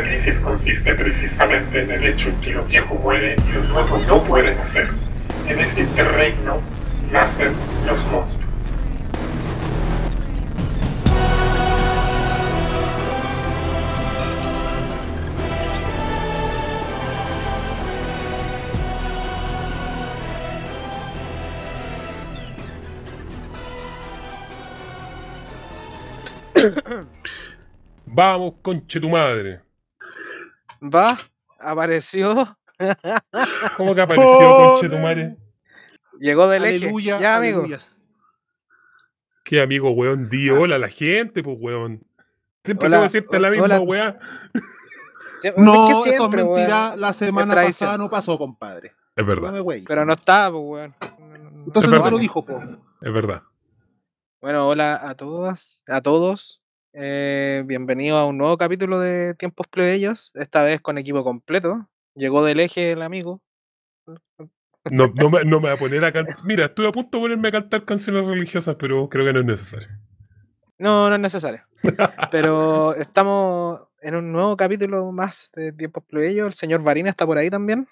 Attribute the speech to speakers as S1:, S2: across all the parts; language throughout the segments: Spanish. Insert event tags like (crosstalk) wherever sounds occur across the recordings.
S1: La crisis consiste precisamente en el hecho que lo viejo muere y lo nuevo no puede nacer. En ese interregno nacen los monstruos. (coughs)
S2: Vamos, conche tu madre.
S3: Va, apareció. (laughs)
S2: ¿Cómo que apareció,
S4: Oh,
S2: conche tu madre?
S3: Llegó del eje.
S4: Aleluya,
S3: Ya, amigo.
S4: aleluyas.
S2: Qué amigo, weón. Di hola a la gente, pues, weón. Siempre
S3: Hola,
S2: tengo que decirte la misma,
S3: hola.
S2: weá.
S4: No,
S3: es que
S4: eso es
S3: siempre,
S4: mentira.
S3: weón.
S4: La semana pasada no pasó, compadre.
S2: Es
S4: No
S2: verdad,
S4: me.
S3: Pero no estaba, pues, weón.
S4: Entonces
S2: Es
S4: no te lo dijo, po.
S2: es verdad.
S3: Bueno, hola a todas, a todos. Eh, bienvenido a un nuevo capítulo de Tiempos Plebeyos, esta vez con equipo completo. Llegó del eje el amigo.
S2: No, no, (laughs) me, no me voy a poner a cantar. Mira, estuve a punto de ponerme a cantar canciones religiosas, pero creo que no es necesario.
S3: No, no es necesario. Pero (laughs) estamos en un nuevo capítulo más de Tiempos Plebeyos. El señor Varina está por ahí también.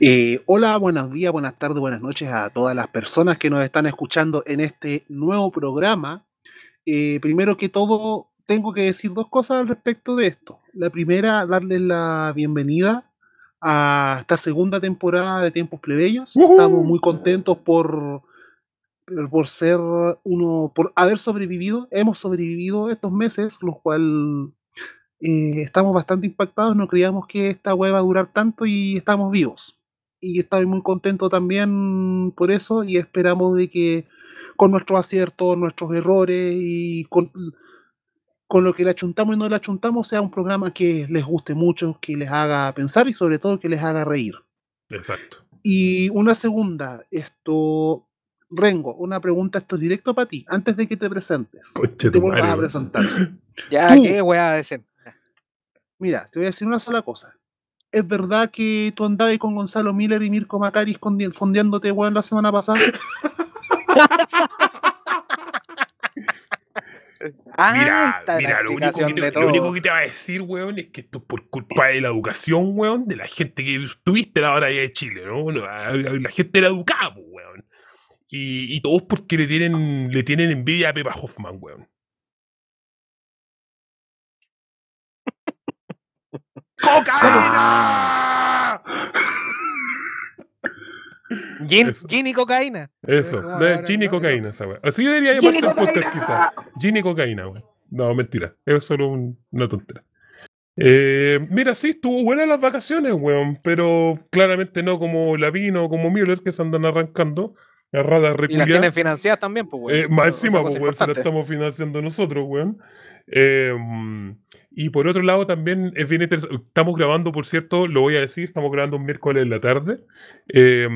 S4: Eh, hola, buenos días, buenas tardes, buenas noches a todas las personas que nos están escuchando en este nuevo programa. Eh, primero que todo, tengo que decir dos cosas al respecto de esto. La primera, darles la bienvenida a esta segunda temporada de Tiempos Plebeyos.
S2: ¡Woohoo!
S4: Estamos muy contentos por, por ser uno, por haber sobrevivido. Hemos sobrevivido estos meses, lo cual eh, estamos bastante impactados, no creíamos que esta web va a durar tanto y estamos vivos. Y estamos muy contentos también por eso y esperamos de que con nuestros aciertos, nuestros errores y con, con lo que le achuntamos y no le achuntamos sea un programa que les guste mucho, que les haga pensar y sobre todo que les haga reír.
S2: Exacto.
S4: Y una segunda, esto, Rengo, una pregunta esto es directo para ti, antes de que te presentes,
S2: Conche
S4: te vuelvas
S2: madre,
S4: a presentar. (laughs)
S3: Ya,
S4: Tú.
S3: qué weá de ser.
S4: Mira, te voy a decir una sola cosa. ¿Es verdad que tú andabas con Gonzalo Miller y Mirko Macari fondeándote, weón, la semana pasada? (laughs)
S2: Mira, mira, lo único, que te, lo único
S3: todo.
S2: que te va a decir, weón, es que esto es por culpa de la educación, weón, de la gente que estuviste la hora allá de Chile, ¿no? La, la gente era educada, pues, weón. Y, y todos porque le tienen, le tienen envidia a Pepa Hoffman, weón. (laughs) ¡Cocaína! (laughs)
S3: Gin, gin y cocaína.
S2: Eso,
S3: ¿Cómo
S2: de
S3: ahora,
S2: gin y
S3: no?
S2: cocaína, esa weón. Así debería llamarse el podcast, quizás. Gin y cocaína, weón. No, mentira. Es solo un- una tontera. Eh, mira, sí, estuvo buena las vacaciones, weón, pero claramente no como Lavino o como Müller que se andan arrancando. La rata
S3: Y las tienen financiadas también, pues, weón.
S2: Eh, más encima, pues, weón, se la
S3: importante.
S2: estamos financiando nosotros, weón. Eh, y por otro lado, también es bien interesante. Estamos grabando, por cierto, lo voy a decir, estamos grabando un miércoles en la tarde. Eh,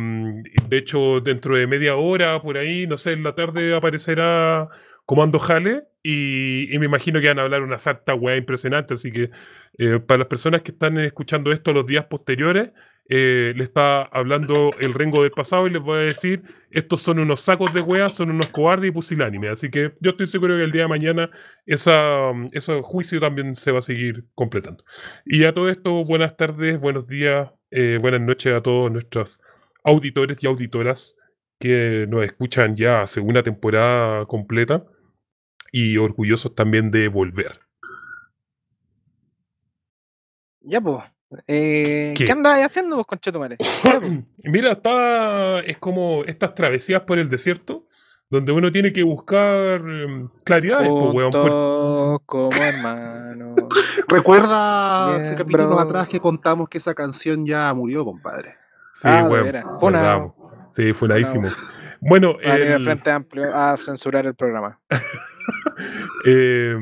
S2: de hecho, dentro de media hora, por ahí, no sé, en la tarde aparecerá Comando Jale. Y, y me imagino que van a hablar una sarta weá impresionante. Así que eh, para las personas que están escuchando esto los días posteriores, eh, le está hablando el Rengo del pasado y les voy a decir estos son unos sacos de weas, son unos cobardes y pusilánimes. Así que yo estoy seguro que el día de mañana esa, ese juicio también se va a seguir completando. Y a todo esto, buenas tardes, buenos días, eh, buenas noches a todos nuestros auditores y auditoras que nos escuchan ya hace una temporada completa y orgullosos también de volver.
S3: Ya, pues. Eh,
S2: ¿Qué?
S3: ¿Qué, andas haciendo vos, conchetumare? (coughs)
S2: Mira, está, es como estas travesías por el desierto, donde uno tiene que buscar em, claridades, po, weón, por-
S3: como hermanos. (laughs)
S4: Recuerda
S3: Bien,
S4: ese capítulo
S3: bro.
S4: atrás que contamos que esa canción ya murió, compadre.
S2: Sí,
S3: Ah,
S2: weón. Sí, funadísimo. Bueno,
S3: el- Frente Amplio a censurar el programa. (laughs) (laughs)
S2: Eh,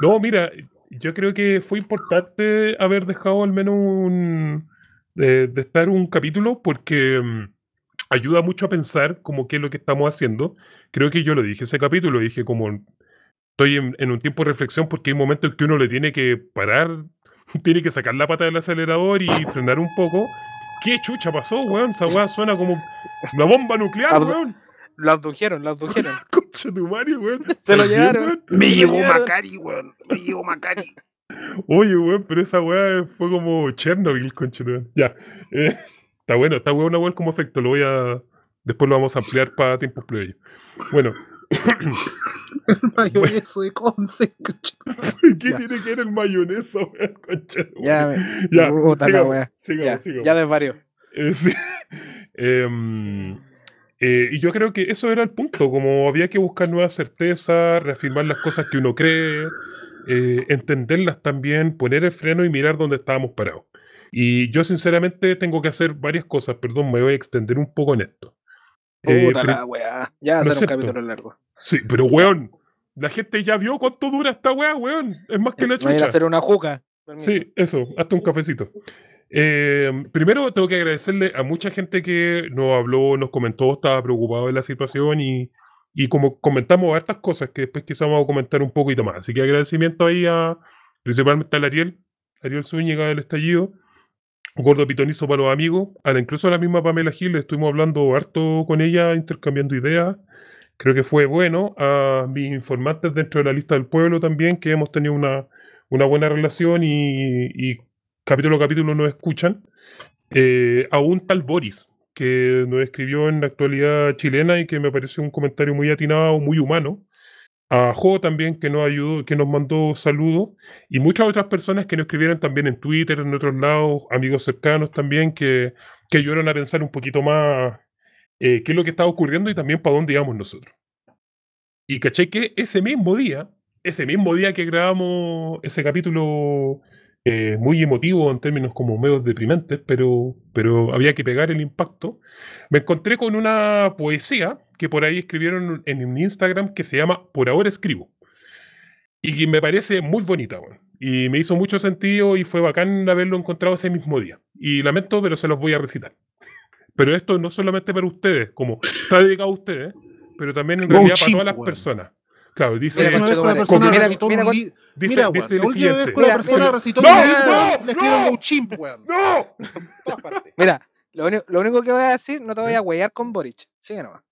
S2: no, mira, yo creo que fue importante haber dejado al menos un. de, de estar un capítulo porque mm, ayuda mucho a pensar como qué es lo que estamos haciendo. Creo que yo lo dije ese capítulo, dije como estoy en, en un tiempo de reflexión porque hay momentos en que uno le tiene que parar, (laughs) tiene que sacar la pata del acelerador y frenar un poco. ¿Qué chucha pasó, weón? Esa weá suena como una bomba nuclear,
S3: Abdu-
S2: weón.
S3: Lo abdujeron, lo abdujeron. (laughs)
S2: Concha tu Mario, weón. (laughs)
S3: Se lo
S2: ¿Estás bien,
S3: llevaron.
S2: weón?
S3: Me llegó
S4: Macari, weón. Me llegó Macari.
S2: Oye, weón, pero esa weá fue como Chernobyl, conchetumare. Ya. eh, está bueno, está bueno weón como efecto. Lo voy a. Después lo vamos a ampliar para tiempos plebeyos. Bueno, (coughs)
S4: El mayoneso de Conce.
S2: ¿qué
S3: Ya.
S2: tiene que ver el mayonesa, weón? Conchetumare?
S3: Ya, me-
S2: Ya,
S3: puta la
S2: sigamos,
S3: Ya,
S2: sigamos.
S3: ya desvario.
S2: Eh, sí. (laughs) Em, eh, y yo creo que eso era el punto, como había que buscar nuevas certezas, reafirmar las cosas que uno cree, eh, entenderlas también, poner el freno y mirar dónde estábamos parados. Y yo sinceramente tengo que hacer varias cosas, perdón, me voy a extender un poco en esto. Eh,
S3: Puta
S2: pri-
S3: la weá. Ya a
S2: ¿no
S3: un capítulo largo.
S2: sí, pero weón, la gente ya vio cuánto dura esta weá, weón. Es más que la
S3: Voy a
S2: chucha.
S3: hacer una juca. Permiso.
S2: Sí, eso, hasta un cafecito. Eh, primero tengo que agradecerle a mucha gente que nos habló, nos comentó, estaba preocupado de la situación y, y como comentamos estas cosas que después quizás vamos a comentar un poquito más. Así que agradecimiento ahí a principalmente al Ariel, Ariel Zúñiga del estallido, Gordo Pitonizo para los amigos, a la, incluso a la misma Pamela Gil, estuvimos hablando harto con ella, intercambiando ideas. Creo que fue bueno. A mis informantes dentro de la lista del pueblo también, que hemos tenido una, una buena relación y, y capítulo a capítulo nos escuchan. Eh, a un tal Boris, que nos escribió en la actualidad chilena y que me pareció un comentario muy atinado, muy humano. A Jo también, que nos ayudó, que nos mandó saludos. Y muchas otras personas que nos escribieron también en Twitter, en otros lados, amigos cercanos también, que, que ayudaron a pensar un poquito más eh, qué es lo que estaba ocurriendo y también para dónde íbamos nosotros. Y caché que ese mismo día, ese mismo día que grabamos ese capítulo eh, muy emotivo en términos como medios deprimentes, pero, pero había que pegar el impacto, me encontré con una poesía que por ahí escribieron en un Instagram que se llama Por ahora escribo. Y que me parece muy bonita. Y me hizo mucho sentido y fue bacán haberlo encontrado ese mismo día. Y lamento, pero se los voy a recitar. (laughs) Pero esto no solamente para ustedes, como está dedicado a ustedes, pero también en realidad para todas las personas. Claro, dice,
S3: Mira,
S4: persona
S3: mira,
S4: recitó
S3: mira,
S4: li-
S2: dice,
S4: Mira,
S2: dice
S4: vez
S2: siguiente.
S4: que una
S3: Mira,
S4: persona
S3: mira.
S4: recitó
S2: ¡No!
S4: un libro,
S2: ¡No!
S4: le escribieron
S2: ¡No!
S4: un chimp, weón.
S2: ¡No!
S4: En todas partes.
S3: Mira, lo único, lo único que voy a decir, no te voy a huear con Boric. Sigue nomás.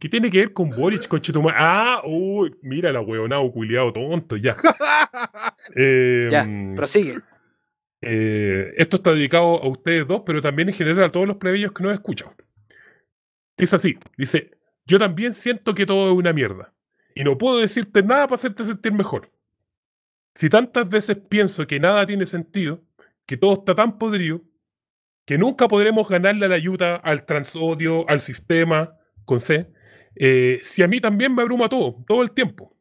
S2: ¿Qué tiene que ver con Boric, conchetumare? Ah, uy, mira la huevonao culiado tonto, ya. (laughs) Eh,
S3: Ya,
S2: mm,
S3: prosigue.
S2: eh, esto está dedicado a ustedes dos, pero también en general a todos los plebeyos que nos escuchan. Dice así, dice, yo también siento que todo es una mierda. Y no puedo decirte nada para hacerte sentir mejor. Si tantas veces pienso que nada tiene sentido, que todo está tan podrido, que nunca podremos ganarle la ayuda, al transodio, al sistema, con C, eh, si a mí también me abruma todo, todo el tiempo.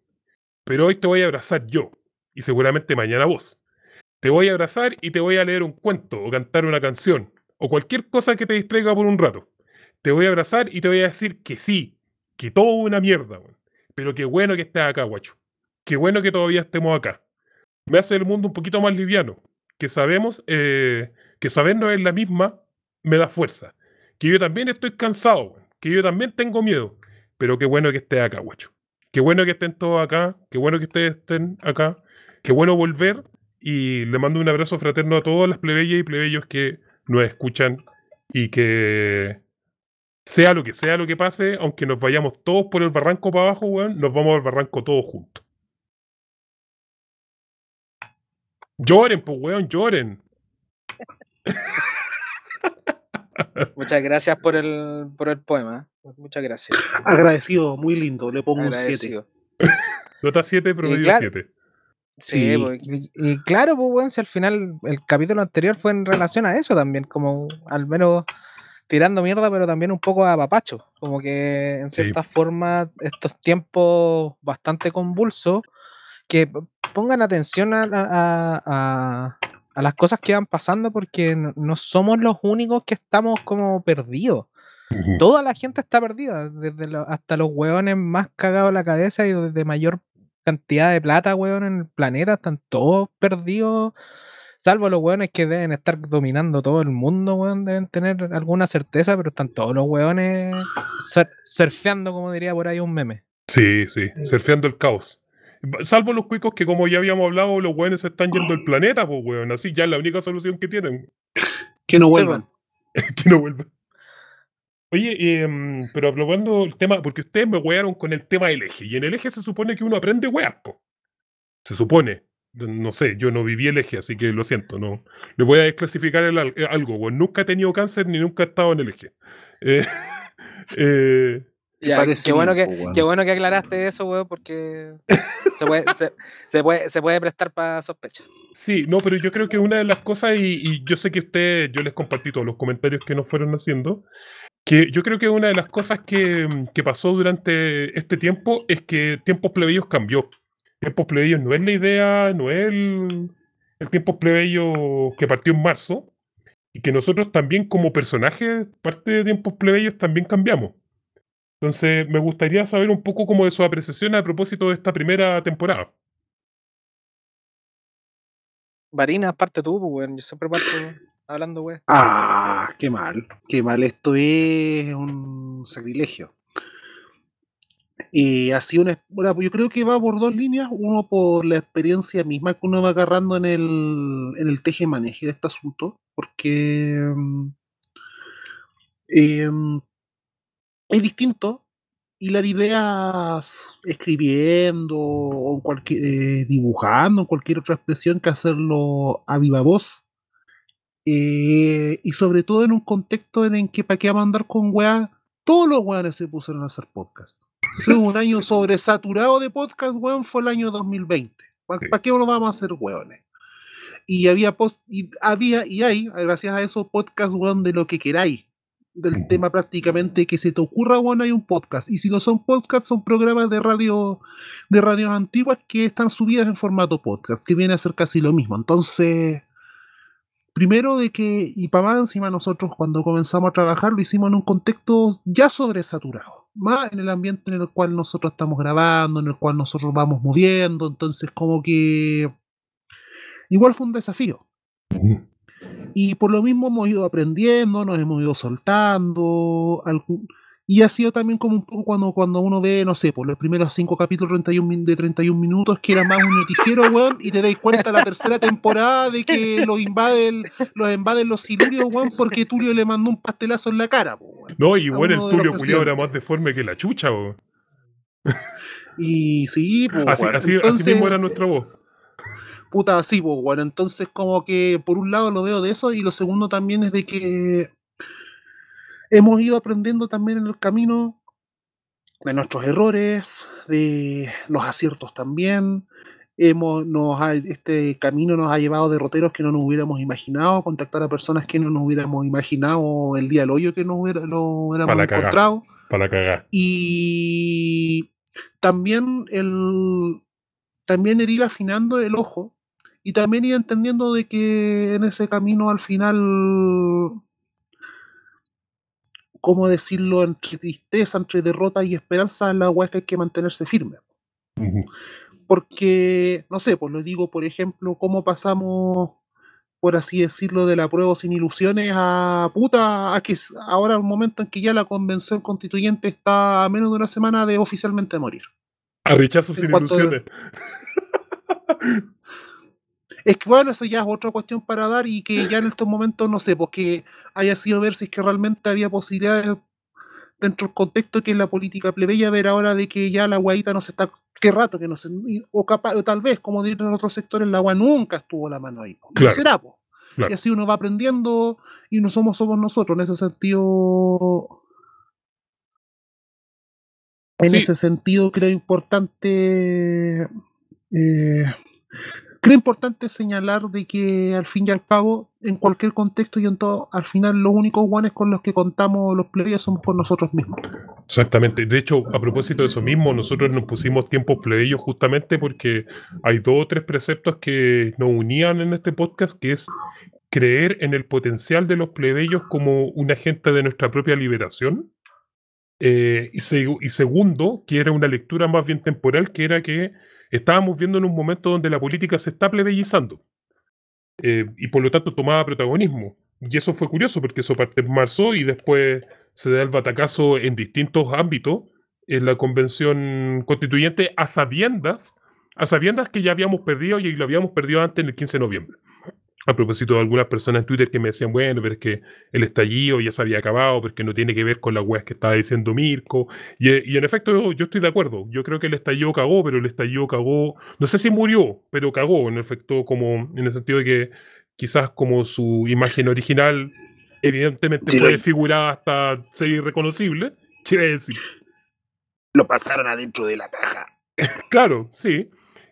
S2: Pero hoy te voy a abrazar yo, y seguramente mañana vos. Te voy a abrazar y te voy a leer un cuento, o cantar una canción, o cualquier cosa que te distraiga por un rato. Te voy a abrazar y te voy a decir que sí, que todo una mierda, weón. Pero qué bueno que estés acá, guacho. Qué bueno que todavía estemos acá. Me hace el mundo un poquito más liviano. Que sabemos, eh, que sabernos en la misma me da fuerza. Que yo también estoy cansado, que yo también tengo miedo. Pero qué bueno que estés acá, guacho. Qué bueno que estén todos acá. Qué bueno que ustedes estén acá. Qué bueno volver. Y le mando un abrazo fraterno a todas las plebeyas y plebeyos que nos escuchan y que sea lo que sea lo que pase, aunque nos vayamos todos por el barranco para abajo, weón, nos vamos al barranco todos juntos. Lloren, pues, weón, lloren. (laughs)
S3: Muchas gracias por el, por el poema. Muchas gracias.
S4: Agradecido, muy lindo. Le pongo un 7.
S3: Agradecido. (laughs)
S2: Nota 7, promedio
S3: claro.
S2: 7.
S3: Sí,
S4: Sí.
S3: pues, y, y claro, pues, weón, si al final el capítulo anterior fue en relación a eso también, como al menos tirando mierda, pero también un poco a papacho. Como que en
S2: Sí.
S3: cierta forma, estos tiempos bastante convulsos, que pongan atención a, a- a- a- las cosas que van pasando, porque no, no somos los únicos que estamos como perdidos. Toda la gente está perdida, desde lo- hasta los hueones más cagados en la cabeza y de mayor cantidad de plata, weón, en el planeta, están todos perdidos. Salvo los hueones que deben estar dominando todo el mundo, weón, deben tener alguna certeza, pero están todos los hueones sur- surfeando, como diría por ahí un meme.
S2: Sí, sí, surfeando el caos. Salvo los cuicos que, como ya habíamos hablado, los weones se están yendo del planeta, pues, weón. Así ya es la única solución que tienen.
S4: Que no vuelvan. (laughs)
S2: que no vuelva. Oye, em, pero hablando el tema, porque ustedes me wearon con el tema del eje, y en el eje se supone que uno aprende weas, po. Se supone. No sé, yo no viví el eje, así que lo siento, no. Le voy a desclasificar el eh, algo. Nunca he tenido cáncer ni nunca he estado en el eje. Eh, (laughs) eh,
S3: Ya, qué, bueno que, qué bueno que aclaraste eso, weón, porque se puede, se, se puede, se puede prestar para sospecha.
S2: sí, no, pero yo creo que una de las cosas, y, y yo sé que ustedes, yo les compartí todos los comentarios que nos fueron haciendo, que yo creo que una de las cosas que, que pasó durante este tiempo es que Tiempos Plebeyos cambió. Tiempos Plebeyos no es la idea, no es el, el Tiempos Plebeyos que partió en marzo, y que nosotros también como personajes, parte de Tiempos Plebeyos, también cambiamos. Entonces, me gustaría saber un poco como de su apreciación a propósito de esta primera temporada.
S3: Varina, parte tú, pues, weón. Yo siempre parto hablando, weón.
S4: Ah, qué mal, qué mal. Esto es un sacrilegio. Y así una, una- yo creo que va por dos líneas. Uno por la experiencia misma que uno va agarrando en el, en el teje-maneje de este asunto. Porque mm, em, es distinto hilar ideas escribiendo o cualquier, eh, dibujando, en cualquier otra expresión que hacerlo a viva voz. Eh, y sobre todo en un contexto en el que para qué vamos a andar con weá, todos los weones se pusieron a hacer podcast. Hubo un año sobresaturado de podcast, weón, fue el año 2020. ¿Para
S2: Sí.
S4: qué no vamos a hacer weones? Y había post, y había y hay, gracias a esos podcasts, weón, de lo que queráis. Del tema prácticamente que se te ocurra, weón, hay un podcast. Y si no son podcasts, son programas de radio, de radios antiguas que están subidas en formato podcast, que viene a ser casi lo mismo. Entonces, primero de que, y para más encima nosotros cuando comenzamos a trabajar lo hicimos en un contexto ya sobresaturado, más en el ambiente en el cual nosotros estamos grabando, en el cual nosotros vamos moviendo, entonces como que igual fue un desafío. Y por lo mismo hemos ido aprendiendo, nos hemos ido soltando. algún- y ha sido también como un poco cuando, cuando uno ve, no sé, por los primeros cinco capítulos 31 min- de 31 minutos, que era más un noticiero, weón, y te dais cuenta la tercera temporada de que los invaden, los invaden los silurios, weón, porque Tulio le mandó un pastelazo en la cara, weón.
S2: No, y bueno, el Tulio culiao era más deforme que la chucha, weón.
S4: Y sí, pues,
S2: Así, así, así mismo era nuestra voz.
S4: puta, así, pues, bueno, entonces como que por un lado lo veo de eso y lo segundo también es de que hemos ido aprendiendo también en el camino de nuestros errores, de los aciertos también. Hemos, nos ha- este camino nos ha llevado a derroteros que no nos hubiéramos imaginado, contactar a personas que no nos hubiéramos imaginado el día del hoyo que nos hubiera, lo hubiéramos encontrado.
S2: Para cagar.
S4: Y también el también el ir afinando el ojo y también ir entendiendo de que en ese camino al final cómo decirlo entre tristeza, entre derrota y esperanza, la weá que hay que mantenerse firme. Porque, no sé, pues lo digo, por ejemplo, cómo pasamos, por así decirlo, de la prueba sin ilusiones a puta, a que ahora el momento en que ya la convención constituyente está a menos de una semana de oficialmente morir.
S2: A rechazo sin ilusiones. (laughs)
S4: Es que bueno, eso ya es otra cuestión para dar y que ya en estos momentos, no sé, porque haya sido ver si es que realmente había posibilidades dentro del contexto que es la política plebeya, ver ahora de que ya la guaita no se está, qué rato que no se, o capaz, o tal vez, como dicen en otros sectores, la agua nunca estuvo la mano ahí. po. Y
S2: Claro,
S4: será, po.
S2: claro.
S4: Y así uno va aprendiendo y no somos, somos nosotros, en ese sentido. En
S2: Sí.
S4: ese sentido creo importante eh, creo importante señalar de que al fin y al cabo, en cualquier contexto y en todo, al final los únicos guanes con los que contamos los plebeyos somos con nosotros mismos.
S2: Exactamente. De hecho, a propósito de eso mismo, nosotros nos pusimos tiempos plebeyos justamente porque hay dos o tres preceptos que nos unían en este podcast, que es creer en el potencial de los plebeyos como un agente de nuestra propia liberación. Eh, y, seg- y segundo, que era una lectura más bien temporal, que era que estábamos viendo en un momento donde la política se está plebeyizando. Eh, y por lo tanto tomaba protagonismo. Y eso fue curioso porque eso parte en marzo y después se da el batacazo en distintos ámbitos en la convención constituyente a sabiendas, a sabiendas que ya habíamos perdido y lo habíamos perdido antes en el 15 de noviembre. A propósito de algunas personas en Twitter que me decían, bueno, pero es que el estallido ya se había acabado, porque no tiene que ver con las weas que estaba diciendo Mirko. Y, y en efecto, yo, yo estoy de acuerdo. Yo creo que el estallido cagó, pero el estallido cagó, no sé si murió, pero cagó, en efecto, como en el sentido de que quizás como su imagen original evidentemente
S4: Sí,
S2: fue desfigurada hasta ser irreconocible. (laughs) Quiere decir,
S4: Lo pasaron adentro de la caja.
S2: Claro, sí.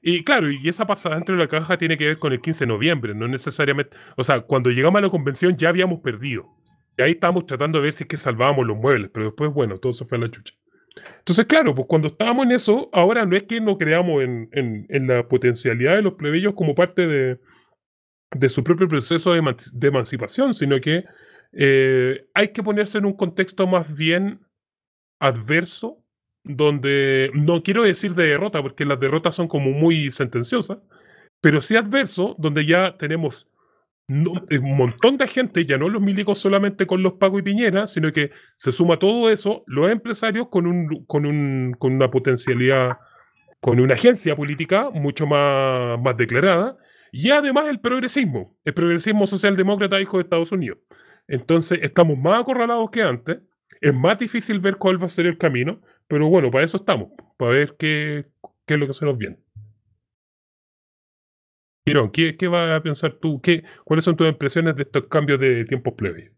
S2: Y claro, y esa pasada dentro de la caja tiene que ver con el 15 de noviembre, no necesariamente. O sea, cuando llegamos a la convención ya habíamos perdido. Y ahí estábamos tratando de ver si es que salvábamos los muebles, pero después, bueno, todo se fue a la chucha. Entonces, claro, pues cuando estábamos en eso, ahora no es que no creamos en, en- la potencialidad de los plebeyos como parte de, de su propio proceso de emancipación, sino que eh, hay que ponerse en un contexto más bien adverso, donde no quiero decir de derrota, porque las derrotas son como muy sentenciosas, pero sí adverso, donde ya tenemos eh, un montón de gente, ya no los milicos solamente con los Paco y Piñera, sino que se suma todo eso, los empresarios con, un, con, un, con una potencialidad, con una agencia política mucho más, más declarada, y además el progresismo, el progresismo socialdemócrata hijo de Estados Unidos. Entonces estamos más acorralados que antes, es más difícil ver cuál va a ser el camino, pero bueno, para eso estamos, para ver qué, qué es lo que se nos viene. Quirón, ¿qué, qué vas a pensar tú? ¿Qué, ¿Cuáles son tus impresiones de estos cambios de tiempos plebeyos?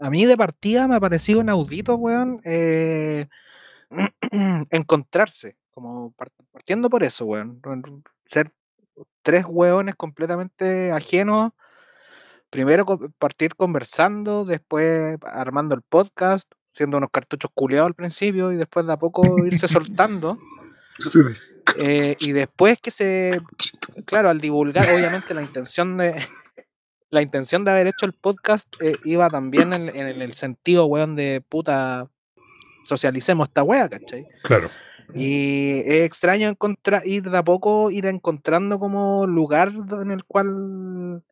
S3: A mí de partida me ha parecido inaudito, weón, eh, (clears throat) encontrarse, como par- partiendo por eso, weón. Ser tres weones completamente ajenos. Primero partir conversando, después armando el podcast, siendo unos cartuchos culeados al principio y después de a poco irse (laughs) soltando.
S4: Sí.
S3: eh, y después que se, claro, al divulgar, obviamente la intención de (laughs) la intención de haber hecho el podcast eh, iba también en, en el sentido, weón, de puta, socialicemos esta wea, ¿cachai?
S2: Claro.
S3: Y es extraño encontrar, ir de a poco, ir encontrando como lugar en el cual,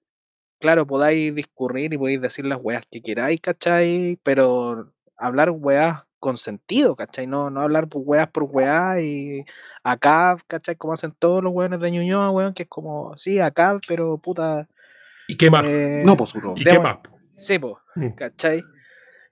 S3: claro, podáis discurrir y podéis decir las weas que queráis, ¿cachai? Pero hablar weas con sentido, ¿cachai? No, no hablar por weas por weas y acá, ¿cachai? Como hacen todos los weones de Ñuñoa, weón, que es como, sí, acá, pero puta.
S2: ¿Y qué más?
S3: eh,
S4: No, pues.
S2: ¿Y qué más?
S3: Sí, po,
S2: Mm.
S3: ¿cachai?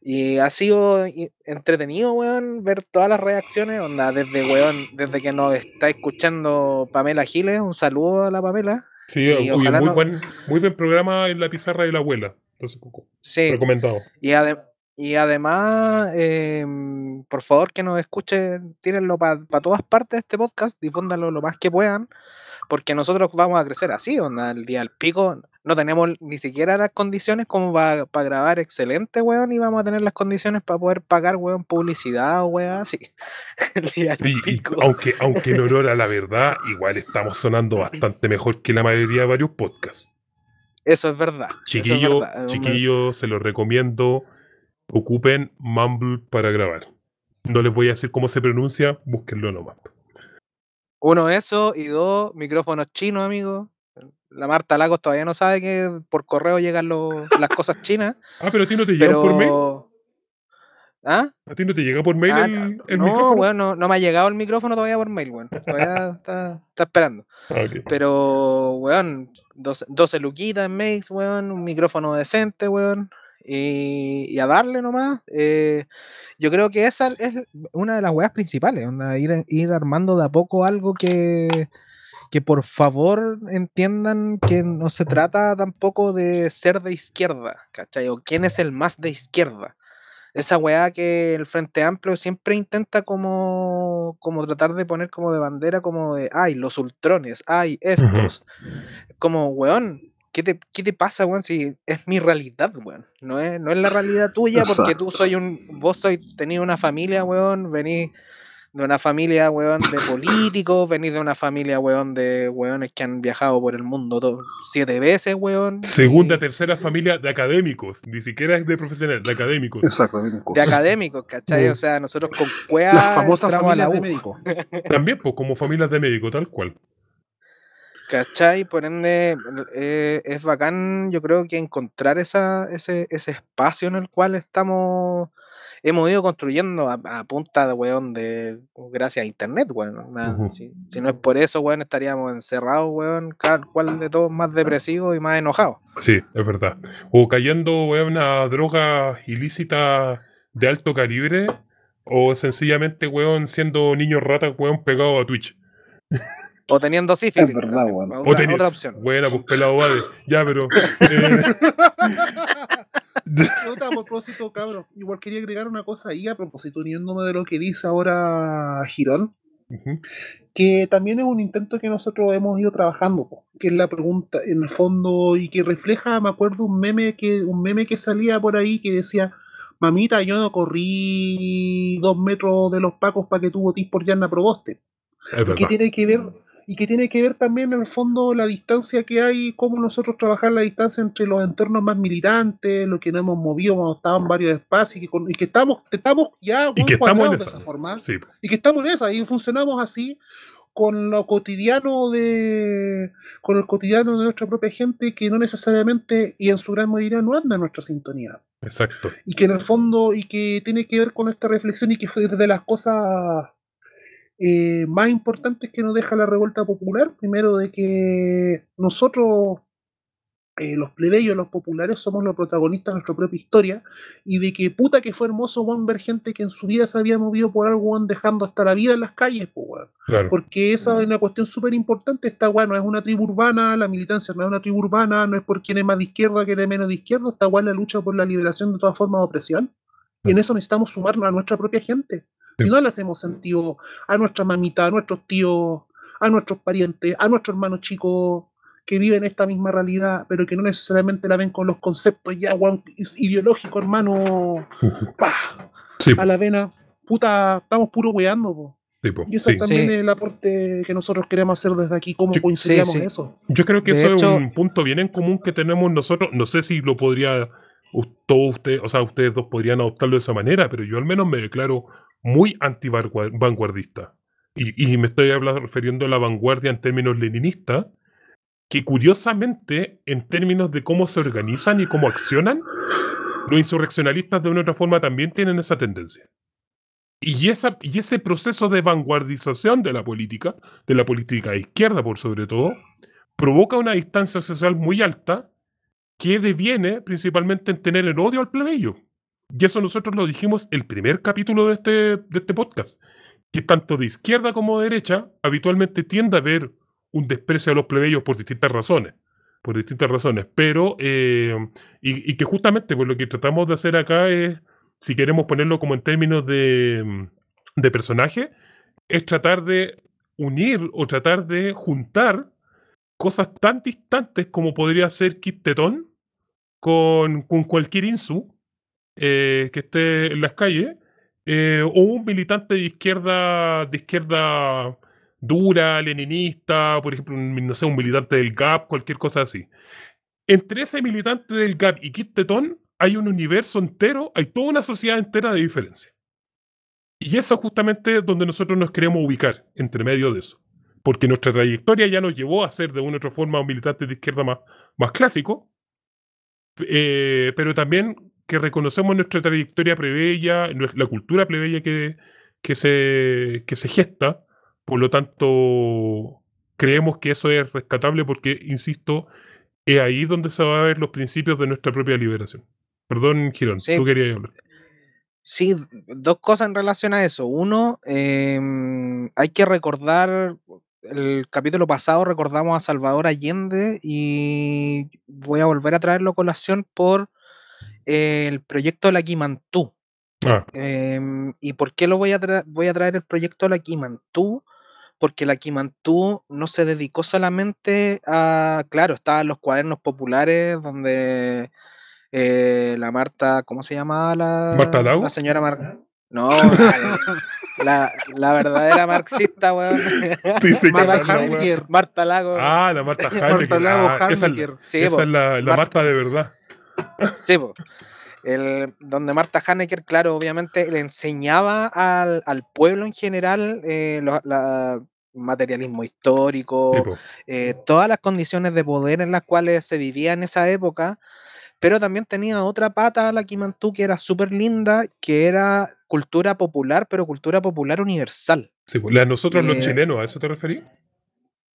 S3: Y ha sido entretenido, weón, ver todas las reacciones, onda, desde, weón, desde que nos está escuchando Pamela Giles, un saludo a la Pamela.
S2: Sí,
S3: y
S2: oye,
S3: ojalá
S2: muy,
S3: no-
S2: buen, muy buen programa en la pizarra de la abuela. Entonces, Coco,
S3: Sí,
S2: recomendado.
S3: y, ade- y además, em, por favor, que nos escuchen, tírenlo para todas partes de este podcast, difúndanlo lo más que puedan, porque nosotros vamos a crecer así, onda, el día del pico. No tenemos ni siquiera las condiciones como para grabar excelente, weón, y vamos a tener las condiciones para poder pagar, weón, publicidad weón, así. (laughs) El día del
S2: Y, y
S3: pico.
S2: aunque, aunque en honor a la (laughs) verdad, igual estamos sonando bastante mejor que la mayoría de varios podcasts.
S3: Eso es verdad. es
S2: Chiquillo,
S3: verdad,
S2: chiquillo, se los recomiendo. Ocupen Mumble para grabar. No les voy a decir cómo se pronuncia, búsquenlo nomás.
S3: Uno, eso, y dos, micrófonos chinos, amigo. La Marta Lagos todavía no sabe que por correo llegan los- las cosas chinas, (laughs)
S2: Ah, pero a ti no te llega por mail.
S3: pero... ¿Ah?
S2: A ti no te llega por mail
S3: Ah,
S2: el, el
S3: no,
S2: micrófono.
S3: weón, no, no me ha llegado el micrófono todavía por mail, weón. Todavía (laughs) está, está esperando.
S2: Ah.
S3: Pero, weón, 12, 12 luquitas en Maze, weón, un micrófono decente, weón. Y, y a darle nomás. eh, yo creo que esa es una de las weas principales, ir, ir armando de a poco algo que, que por favor entiendan que no se trata tampoco de ser de izquierda, ¿cachai? O quién es el más de izquierda. Esa weá que el Frente Amplio siempre intenta como, como tratar de poner como de bandera, como de, ay, los ultrones, ay, estos. Como, weón, ¿qué te, ¿qué te pasa, weón? Si es mi realidad, weón. No es, no es la realidad tuya porque tú soy un, vos soy, tenés una familia, weón, venís de una familia, weón, de políticos, venís de una familia, weón, de weones que han viajado por el mundo to- siete veces, weón.
S2: Segunda,
S3: y-
S2: tercera familia de académicos. Ni siquiera es de profesionales, de académicos.
S4: Exacto, de
S3: de académicos, ¿cachai?
S2: Mm.
S3: O sea, nosotros con cuea
S4: Las famosas familias de médicos.
S2: También, pues, como familias de médicos, tal cual.
S3: ¿Cachai? Por ende, eh, es bacán, yo creo que encontrar esa, ese, ese espacio en el cual estamos hemos ido construyendo a, a punta de weón de gracias a internet, weón. Nada, si, si no es por eso, weón, estaríamos encerrados, weón, cada cual de todos más depresivos y más enojados.
S2: Sí, es verdad. O cayendo, weón, a drogas ilícitas de alto calibre, o sencillamente, weón, siendo niños ratas, weón, pegado a Twitch. (laughs)
S3: O teniendo sífilis.
S4: Es verdad, weón.
S3: Otra,
S2: teni-
S3: otra opción.
S2: Buena, pues pelado Bade. Ya, pero. eh, (laughs)
S4: Otra, a propósito, cabrón. Igual quería agregar una cosa ahí a propósito, uniéndome de lo que dice ahora Girón, que también es un intento que nosotros hemos ido trabajando, po, que es la pregunta, en el fondo, y que refleja, me acuerdo, un meme que, un meme que salía por ahí que decía, mamita, yo no corrí dos metros de los pacos para que tú votís por Yanna Proboste. que tiene que ver y que tiene que ver también en el fondo la distancia que hay, cómo nosotros trabajar la distancia entre los entornos más militantes, lo que nos hemos movido cuando estábamos en varios espacios y que, con- y que estamos, estamos ya
S2: Y que estamos en
S4: de
S2: esa.
S4: esa forma
S2: Sí,
S4: y que estamos en esa y funcionamos así con lo cotidiano de con el cotidiano de nuestra propia gente que no necesariamente y en su gran mayoría no anda en nuestra sintonía
S2: exacto.
S4: y que en el fondo y que tiene que ver con esta reflexión y que fue de las cosas eh, más importantes que nos deja la revuelta popular, primero de que nosotros, eh, los plebeyos, los populares, somos los protagonistas de nuestra propia historia y de que puta que fue hermoso weón, ver gente que en su vida se había movido por algo dejando hasta la vida en las calles, pues.
S2: Claro.
S4: Porque esa es una cuestión súper importante. Esta weá no es una tribu urbana, la militancia no es una tribu urbana, no es por quién es más de izquierda, quién es menos de izquierda. Esta weá es la lucha por la liberación de todas formas de opresión. Y en eso necesitamos sumarnos a nuestra propia gente. Si no le hacemos sentido a nuestra mamita, a nuestros tíos, a nuestros parientes, a nuestros hermanos chicos que viven esta misma realidad, pero que no necesariamente la ven con los conceptos ya ideológicos, hermano, ¡pah!
S2: Sí,
S4: a la vena. Puta, estamos puro weando, po.
S2: sí, po,
S4: Y eso
S2: sí.
S4: también
S3: Sí.
S4: es el aporte que nosotros queremos hacer desde aquí, cómo
S2: Yo-
S4: coincidimos
S3: sí, sí.
S4: en eso.
S2: Yo creo que
S3: De
S2: eso
S3: hecho-
S2: es un punto bien en común que tenemos nosotros. No sé si lo podría todos ustedes, o sea, ustedes dos podrían adoptarlo de esa manera, pero yo al menos me declaro muy anti-vanguardista. Y, me estoy hablando, refiriendo a la vanguardia en términos leninistas, que curiosamente, en términos de cómo se organizan y cómo accionan, los insurreccionalistas de una u otra forma también tienen esa tendencia. Y, ese proceso de vanguardización de la política, de la política izquierda por sobre todo, provoca una distancia social muy alta que deviene principalmente en tener el odio al plebeyo. Y eso nosotros lo dijimos el primer capítulo de este, de este podcast, que tanto de izquierda como de derecha habitualmente tiende a haber un desprecio a los plebeyos por distintas razones. Por distintas razones. Pero, eh, y, que justamente pues, lo que tratamos de hacer acá es, si queremos ponerlo como en términos de, de personaje, es tratar de unir o tratar de juntar cosas tan distantes como podría ser Kit Tetón con, con cualquier Insu eh, que esté en las calles eh, o un militante de izquierda de izquierda dura, leninista, por ejemplo, no sé, un militante del GAP, cualquier cosa así. Entre ese militante del GAP y Kit Tetón hay un universo entero, hay toda una sociedad entera de diferencia. Y eso es justamente donde nosotros nos queremos ubicar, entre medio de eso. Porque nuestra trayectoria ya nos llevó a ser de una u otra forma un militante de izquierda más, más clásico, eh, pero también que reconocemos nuestra trayectoria plebeya, la cultura plebeya que, que, se, que se gesta, por lo tanto creemos que eso es rescatable porque, insisto, es ahí donde se van a ver los principios de nuestra propia liberación. Perdón, Girón,
S3: Sí.
S2: tú querías hablar.
S3: Sí, dos cosas en relación a eso. Uno, em, hay que recordar, el capítulo pasado recordamos a Salvador Allende y voy a volver a traerlo a colación por el proyecto La Quimantú.
S2: Ah,
S3: Em, ¿Y por qué lo voy a, voy a traer el proyecto La Quimantú? Porque La Quimantú no se dedicó solamente a, claro, estaban los cuadernos populares donde eh, la Marta, ¿cómo se llamaba la,
S2: ¿Marta Lago?
S3: la señora Mar... No, (laughs) la, la- verdadera marxista, weón. (laughs)
S4: Marta Heidegger.
S3: Marta Lago.
S2: Ah, la Marta Heidegger. (laughs)
S4: Marta Lago
S2: Ah, esa esa es la, la
S3: Marta-
S2: Marta de verdad.
S3: Sí, po. El, donde Marta Hanecker, claro, obviamente le enseñaba al, al pueblo en general eh, lo- la- materialismo histórico, eh, todas las condiciones de poder en las cuales se vivía en esa época, pero también tenía otra pata la Kimantú que era súper linda, que era cultura popular, pero cultura popular universal.
S2: Sí, pues, la- nosotros los
S3: Eh,
S2: chilenos, ¿a eso te referís?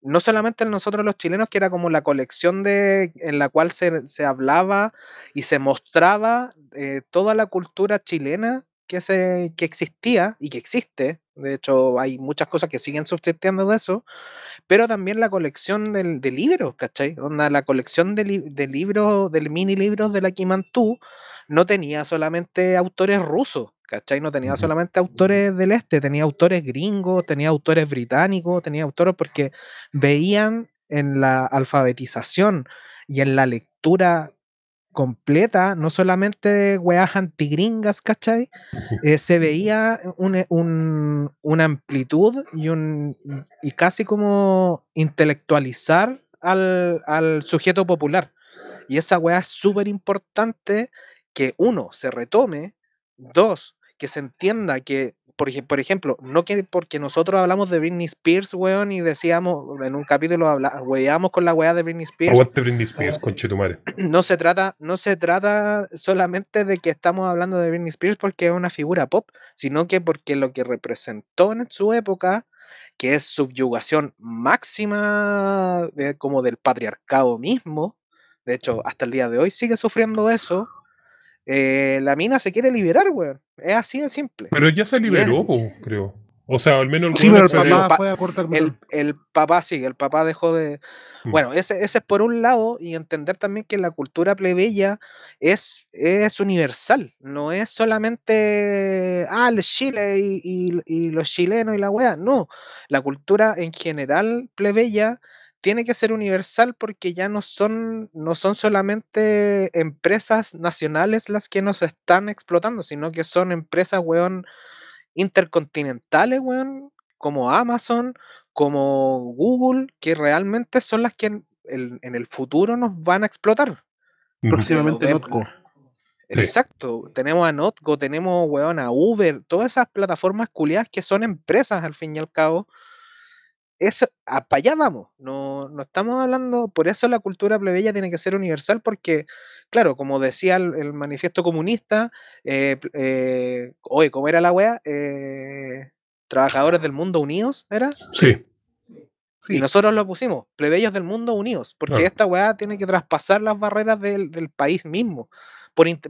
S3: No solamente en nosotros los chilenos, que era como la colección de, en la cual se, se hablaba y se mostraba eh, toda la cultura chilena que, se, que existía y que existe. De hecho, hay muchas cosas que siguen subsistiendo de eso, pero también la colección del- de, libros, ¿cachai? Onda, la colección de, li- de libros, de mini libros de la Kimantú, no tenía solamente autores rusos, ¿cachai? No tenía solamente autores del este, tenía autores gringos, tenía autores británicos, tenía autores porque veían en la alfabetización y en la lectura completa, no solamente weas antigringas, ¿cachai? Eh, se veía un- un- una amplitud y, un, y casi como intelectualizar al, al sujeto popular. Y esa weá es súper importante que uno se retome, dos, que se entienda que, por, por ejemplo, no que porque nosotros hablamos de Britney Spears, weón, y decíamos, en un capítulo habla, weábamos con la weá de Britney Spears,
S2: Aguante Britney Spears, conchetumare. (clears throat)
S3: no se trata, no se trata solamente de que estamos hablando de Britney Spears porque es una figura pop, sino que porque lo que representó en su época, que es subyugación máxima eh, como del patriarcado mismo, de hecho, hasta el día de hoy sigue sufriendo eso. Eh, la mina se quiere liberar, weón. Es así de simple.
S2: Pero ya se
S3: es-
S2: liberó, po, creo. O sea, al menos el
S4: Sí, pero el papá
S3: pa-
S4: fue a cortar
S3: El, el papá sí, el papá dejó de.
S2: Mm.
S3: Bueno, ese, ese es por un lado, y entender también que la cultura plebeya es, es universal, no es solamente ah, el Chile y, y- y los chilenos y la wea. No, la cultura en general plebeya tiene que ser universal porque ya no son, no son solamente empresas nacionales las que nos están explotando, sino que son empresas, weón, intercontinentales, weón, como Amazon, como Google, que realmente son las que en el, en el futuro nos van a explotar.
S4: Próximamente Notco.
S2: Sí.
S3: Exacto, tenemos a Notco, tenemos, weón, a Uber, todas esas plataformas culiadas que son empresas al fin y al cabo. Eso, para allá vamos, no, no estamos hablando, por eso la cultura plebeya tiene que ser universal, porque, claro, como decía el, el manifiesto comunista, eh, eh, oye, ¿cómo era la wea? Eh, Trabajadores del mundo unidos, ¿era?
S2: Sí.
S3: Y
S4: Sí.
S3: nosotros lo pusimos, plebeyos del mundo unidos, porque
S2: Claro.
S3: esta weá tiene que traspasar las barreras del, del país mismo,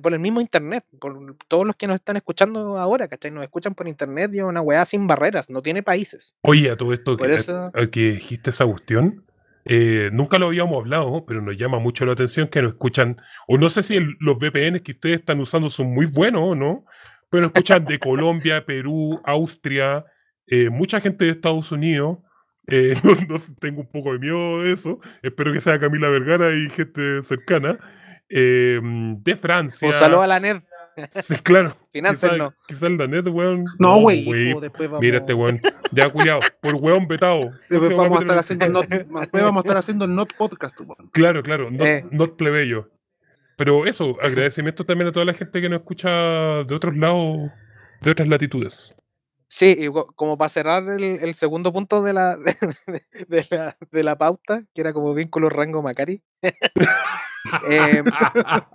S3: por, el mismo internet, por todos los que nos están escuchando ahora, ¿cachai? Nos escuchan por internet y es una weá sin barreras, no tiene países.
S2: Oye, a todo esto
S3: Por
S2: que,
S3: eso-
S2: a- a que dijiste esa cuestión, eh, nunca lo habíamos hablado, pero nos llama mucho la atención que nos escuchan, o no sé si el- los VPNs que ustedes están usando son muy buenos o no, pero nos (laughs) escuchan de Colombia, Perú, Austria, eh, mucha gente de Estados Unidos. eh, no, (laughs) no sé, tengo un poco de miedo de eso. Espero que sea Camila Vergara y gente cercana. Eh, de Francia.
S3: Un saludo a la NED.
S2: Sí, claro. (laughs) Quizás
S3: Financienlo.
S2: quizá la net, weón.
S4: No, güey. vamos,
S2: Mira este weón. Ya, culiao. Por weón vetado. (laughs) (laughs)
S4: después vamos a estar haciendo el not, después vamos a estar haciendo el not podcast. weón.
S2: Claro, claro. Not,
S3: Eh.
S2: not plebeyo. Pero eso, agradecimiento también a toda la gente que nos escucha de otros lados, de otras latitudes.
S3: Sí, y co- como para cerrar el, el segundo punto de la, de, de la, de la pauta, que era como vínculo rango Macari. Eh,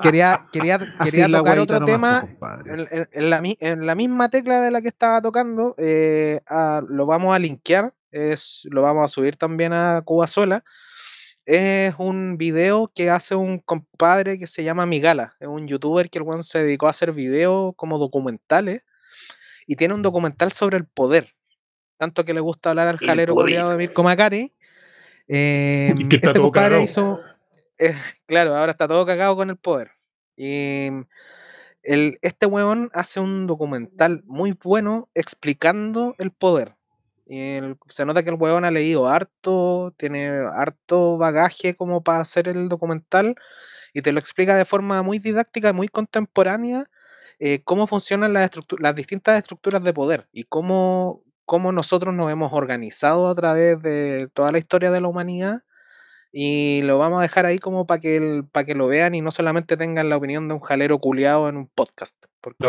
S3: quería quería, quería tocar otro
S4: nomás,
S3: tema
S4: compadre.
S3: en, en- en la, mi- en la misma tecla de la que estaba tocando, eh, lo vamos a linkear, es, lo vamos a subir también a Cuba Sola. Es un video que hace un compadre que se llama Migala, es un youtuber que el se dedicó a hacer videos como documentales y tiene un documental sobre el poder. Tanto que le gusta hablar al jalero culiado de Mirko Macari. eh,
S2: Y que está
S3: este compadre hizo. Eh, claro, ahora está todo cagado con el poder. Y el, este huevón hace un documental muy bueno explicando el poder. Y se nota que el huevón ha leído harto, tiene harto bagaje como para hacer el documental y te lo explica de forma muy didáctica, muy contemporánea, eh, cómo funcionan las, las distintas estructuras de poder y cómo, cómo nosotros nos hemos organizado a través de toda la historia de la humanidad. Y lo vamos a dejar ahí como para que, el- pa' que lo vean y no solamente tengan la opinión de un jalero culiado en un podcast. Porque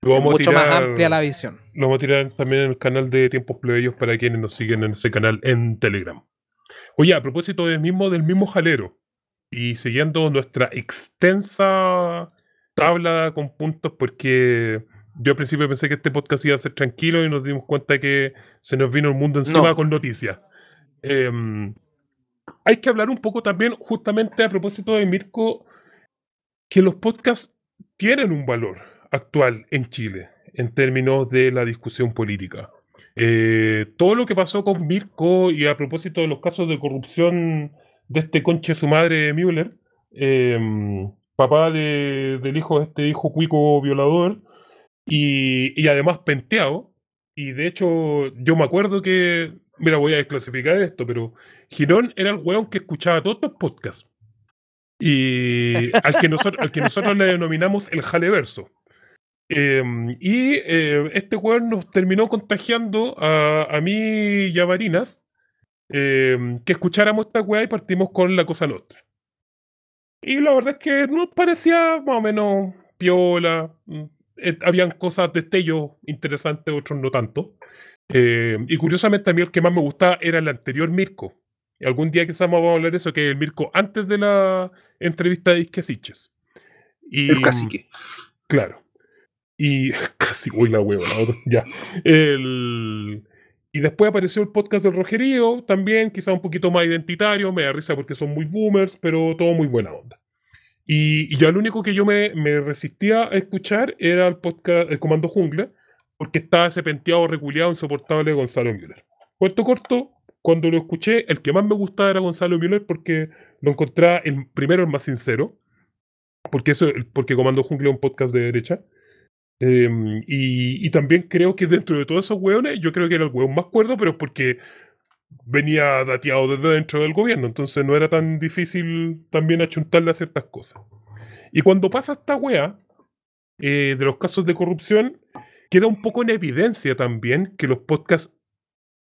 S2: Lo a
S3: mucho
S2: tirar,
S3: más amplia la visión.
S2: lo vamos a tirar también en el canal de Tiempos Plebeyos para quienes nos siguen en ese canal en Telegram. Oye, a propósito del mismo, del mismo jalero, y siguiendo nuestra extensa tabla con puntos, porque yo al principio pensé que este podcast iba a ser tranquilo y nos dimos cuenta que se nos vino el mundo encima
S3: No.
S2: con noticias. Em, hay que hablar un poco también, justamente a propósito de Mirko, que los podcasts tienen un valor actual en Chile en términos de la discusión política. Eh, todo lo que pasó con Mirko y a propósito de los casos de corrupción de este conche su madre Müller, em, papá de- del hijo de este hijo cuico violador, y, y además penteado. Y de hecho, yo me acuerdo que, mira, voy a desclasificar esto, pero Girón era el weón que escuchaba todos estos podcasts. Y (laughs) al que nosotros, al que nosotros le denominamos el jaleverso. Em, y eh, este weón nos terminó contagiando a, a mí y a Varinas em, que escucháramos esta weá y partimos con la cosa nuestra. Y la verdad es que nos parecía más o menos piola. mm, eh, habían cosas, destellos interesantes, otros no tanto. Eh, y curiosamente a mí el que más me gustaba era el anterior Mirko. Algún día quizás vamos a hablar de eso, que es el Mirko antes de la entrevista de Disque Siches. Y,
S4: El cacique.
S2: Claro. Y (laughs) casi, uy, la hueva, la ya. El, y después apareció el podcast del Rogerío, también, quizá un poquito más identitario, me da risa porque son muy boomers, pero todo muy buena onda. Y, y ya lo único que yo me, me resistía a escuchar era el podcast, el Comando Jungla, porque estaba ese penteado reculeado insoportable de Gonzalo Müller. Cuento corto, cuando lo escuché, el que más me gustaba era Gonzalo Müller porque lo encontraba el primero el más sincero, porque eso, porque Comando Jungla es un podcast de derecha. Em, y, y también creo que dentro de todos esos hueones, yo creo que era el hueón más cuerdo, pero porque venía dateado desde dentro del gobierno, entonces no era tan difícil también achuntarle a ciertas cosas. Y cuando pasa esta wea eh, de los casos de corrupción, queda un poco en evidencia también que los podcasts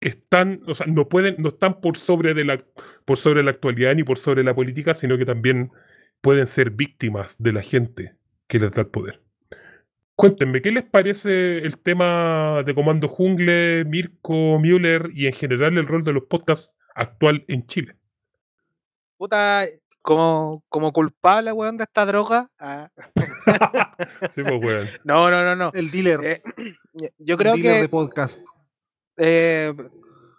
S2: están, o sea, no pueden, no están por sobre de la, por sobre la actualidad ni por sobre la política, sino que también pueden ser víctimas de la gente que les da el poder. Cuéntenme, ¿qué les parece el tema de Comando Jungle, Mirko, Müller y en general el rol de los podcasts actual en Chile?
S3: Puta, como, como culpable, weón, de esta droga. ah, (laughs)
S2: Sí, pues, weón. (laughs)
S3: No, no, no, no.
S4: El dealer.
S3: Eh, (clears throat) yo
S4: el
S3: creo
S4: dealer
S3: que
S4: de podcast.
S3: eh,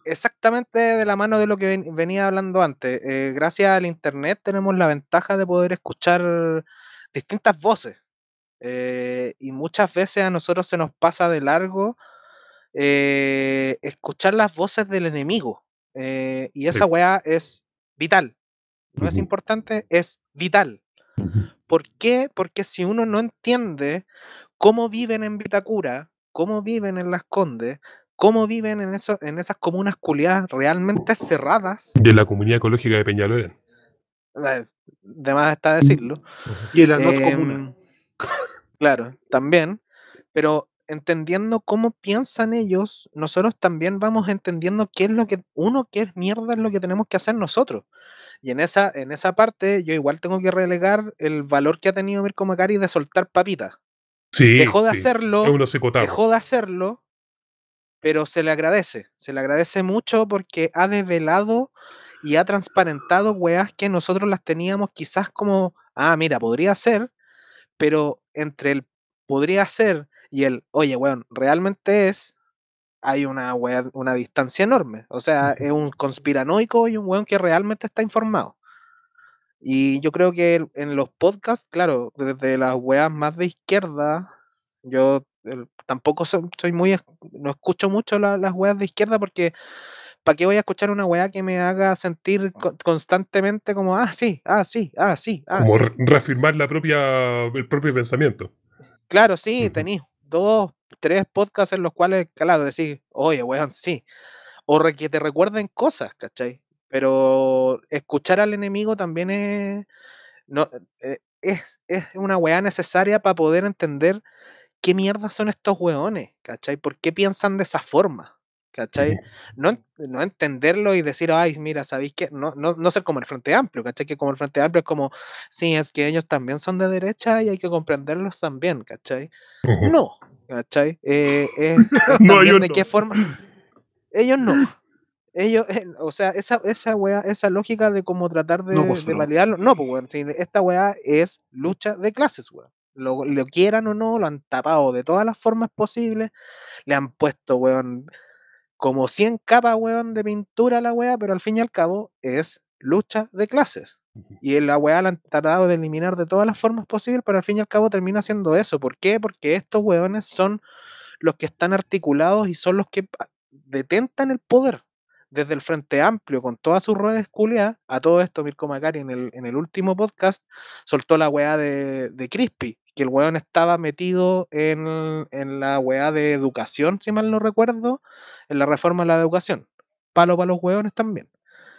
S3: exactamente de la mano de lo que ven- venía hablando antes. eh, gracias al internet tenemos la ventaja de poder escuchar distintas voces. eh, y muchas veces a nosotros se nos pasa de largo eh, escuchar las voces del enemigo. eh, y esa
S2: Sí.
S3: weá es vital. No es importante, es vital. ¿Por qué? Porque si uno no entiende cómo viven en Vitacura, cómo viven en Las Condes, cómo viven en, eso, en esas comunas culiadas realmente cerradas,
S2: De la comunidad ecológica de Peñalolén.
S3: eh, de más está decirlo.
S4: Y en la comuna.
S3: em, Claro, también. Pero entendiendo cómo piensan ellos, nosotros también vamos entendiendo qué es lo que, uno, qué es mierda es lo que tenemos que hacer nosotros. Y en esa, en esa parte, yo igual tengo que relegar el valor que ha tenido Mirko Macari de soltar papitas.
S2: Sí.
S3: Dejó de
S2: sí.
S3: hacerlo, dejó de hacerlo, pero se le agradece. Se le agradece mucho porque ha develado y ha transparentado weas que nosotros las teníamos quizás como, ah, mira, podría ser, pero entre el podría ser y el, oye, weón, realmente es, hay una, wea- una distancia enorme. O sea, es un conspiranoico y un weón que realmente está informado. Y yo creo que en los podcasts, claro, desde las weas más de izquierda, yo tampoco so- soy muy, no escucho mucho la- las weas de izquierda porque ¿para qué voy a escuchar una wea que me haga sentir co- constantemente como, ah, sí, ah, sí, ah, sí, ah,
S2: Como
S3: sí"?
S2: re- reafirmar la propia, el propio pensamiento.
S3: Claro, sí,
S2: Ujú.
S3: tenéis dos, tres podcasts en los cuales, claro, decís, oye, weón, sí. O re- que te recuerden cosas, ¿cachai? Pero escuchar al enemigo también es, no, eh, es, es una weá necesaria para poder entender qué mierda son estos weones, ¿cachai? ¿Por qué piensan de esa forma? ¿Cachai? No, no entenderlo y decir, ay, mira, ¿sabéis qué? No, no, no ser como el Frente Amplio, ¿cachai? Que como el Frente Amplio es como, sí, es que ellos también son de derecha y hay que comprenderlos también, ¿cachai? No, ¿cachai? Eh, (laughs) es, es
S2: No,
S3: también
S2: ellos
S3: de
S2: no.
S3: qué forma. Ellos no. (laughs) ellos, eh, o sea, esa, esa weá, esa lógica de cómo tratar de,
S4: No, pues,
S3: de validarlo, no, pues weón, si esta weá es lucha de clases, weón. Lo, lo quieran o no, lo han tapado de todas las formas posibles, le han puesto, weón, como 100 capas, weón, de pintura a la weá, pero al fin y al cabo es lucha de clases. Y la weá la han tratado de eliminar de todas las formas posibles, pero al fin y al cabo termina siendo eso. ¿Por qué? Porque estos weones son los que están articulados y son los que detentan el poder. Desde el Frente Amplio, con todas sus redes culiadas, a todo esto Mirko Macari en el, en el último podcast soltó la weá de, de Crispy, que el weón estaba metido en, en la weá de educación, si mal no recuerdo, en la reforma de la educación. Palo para los weones también.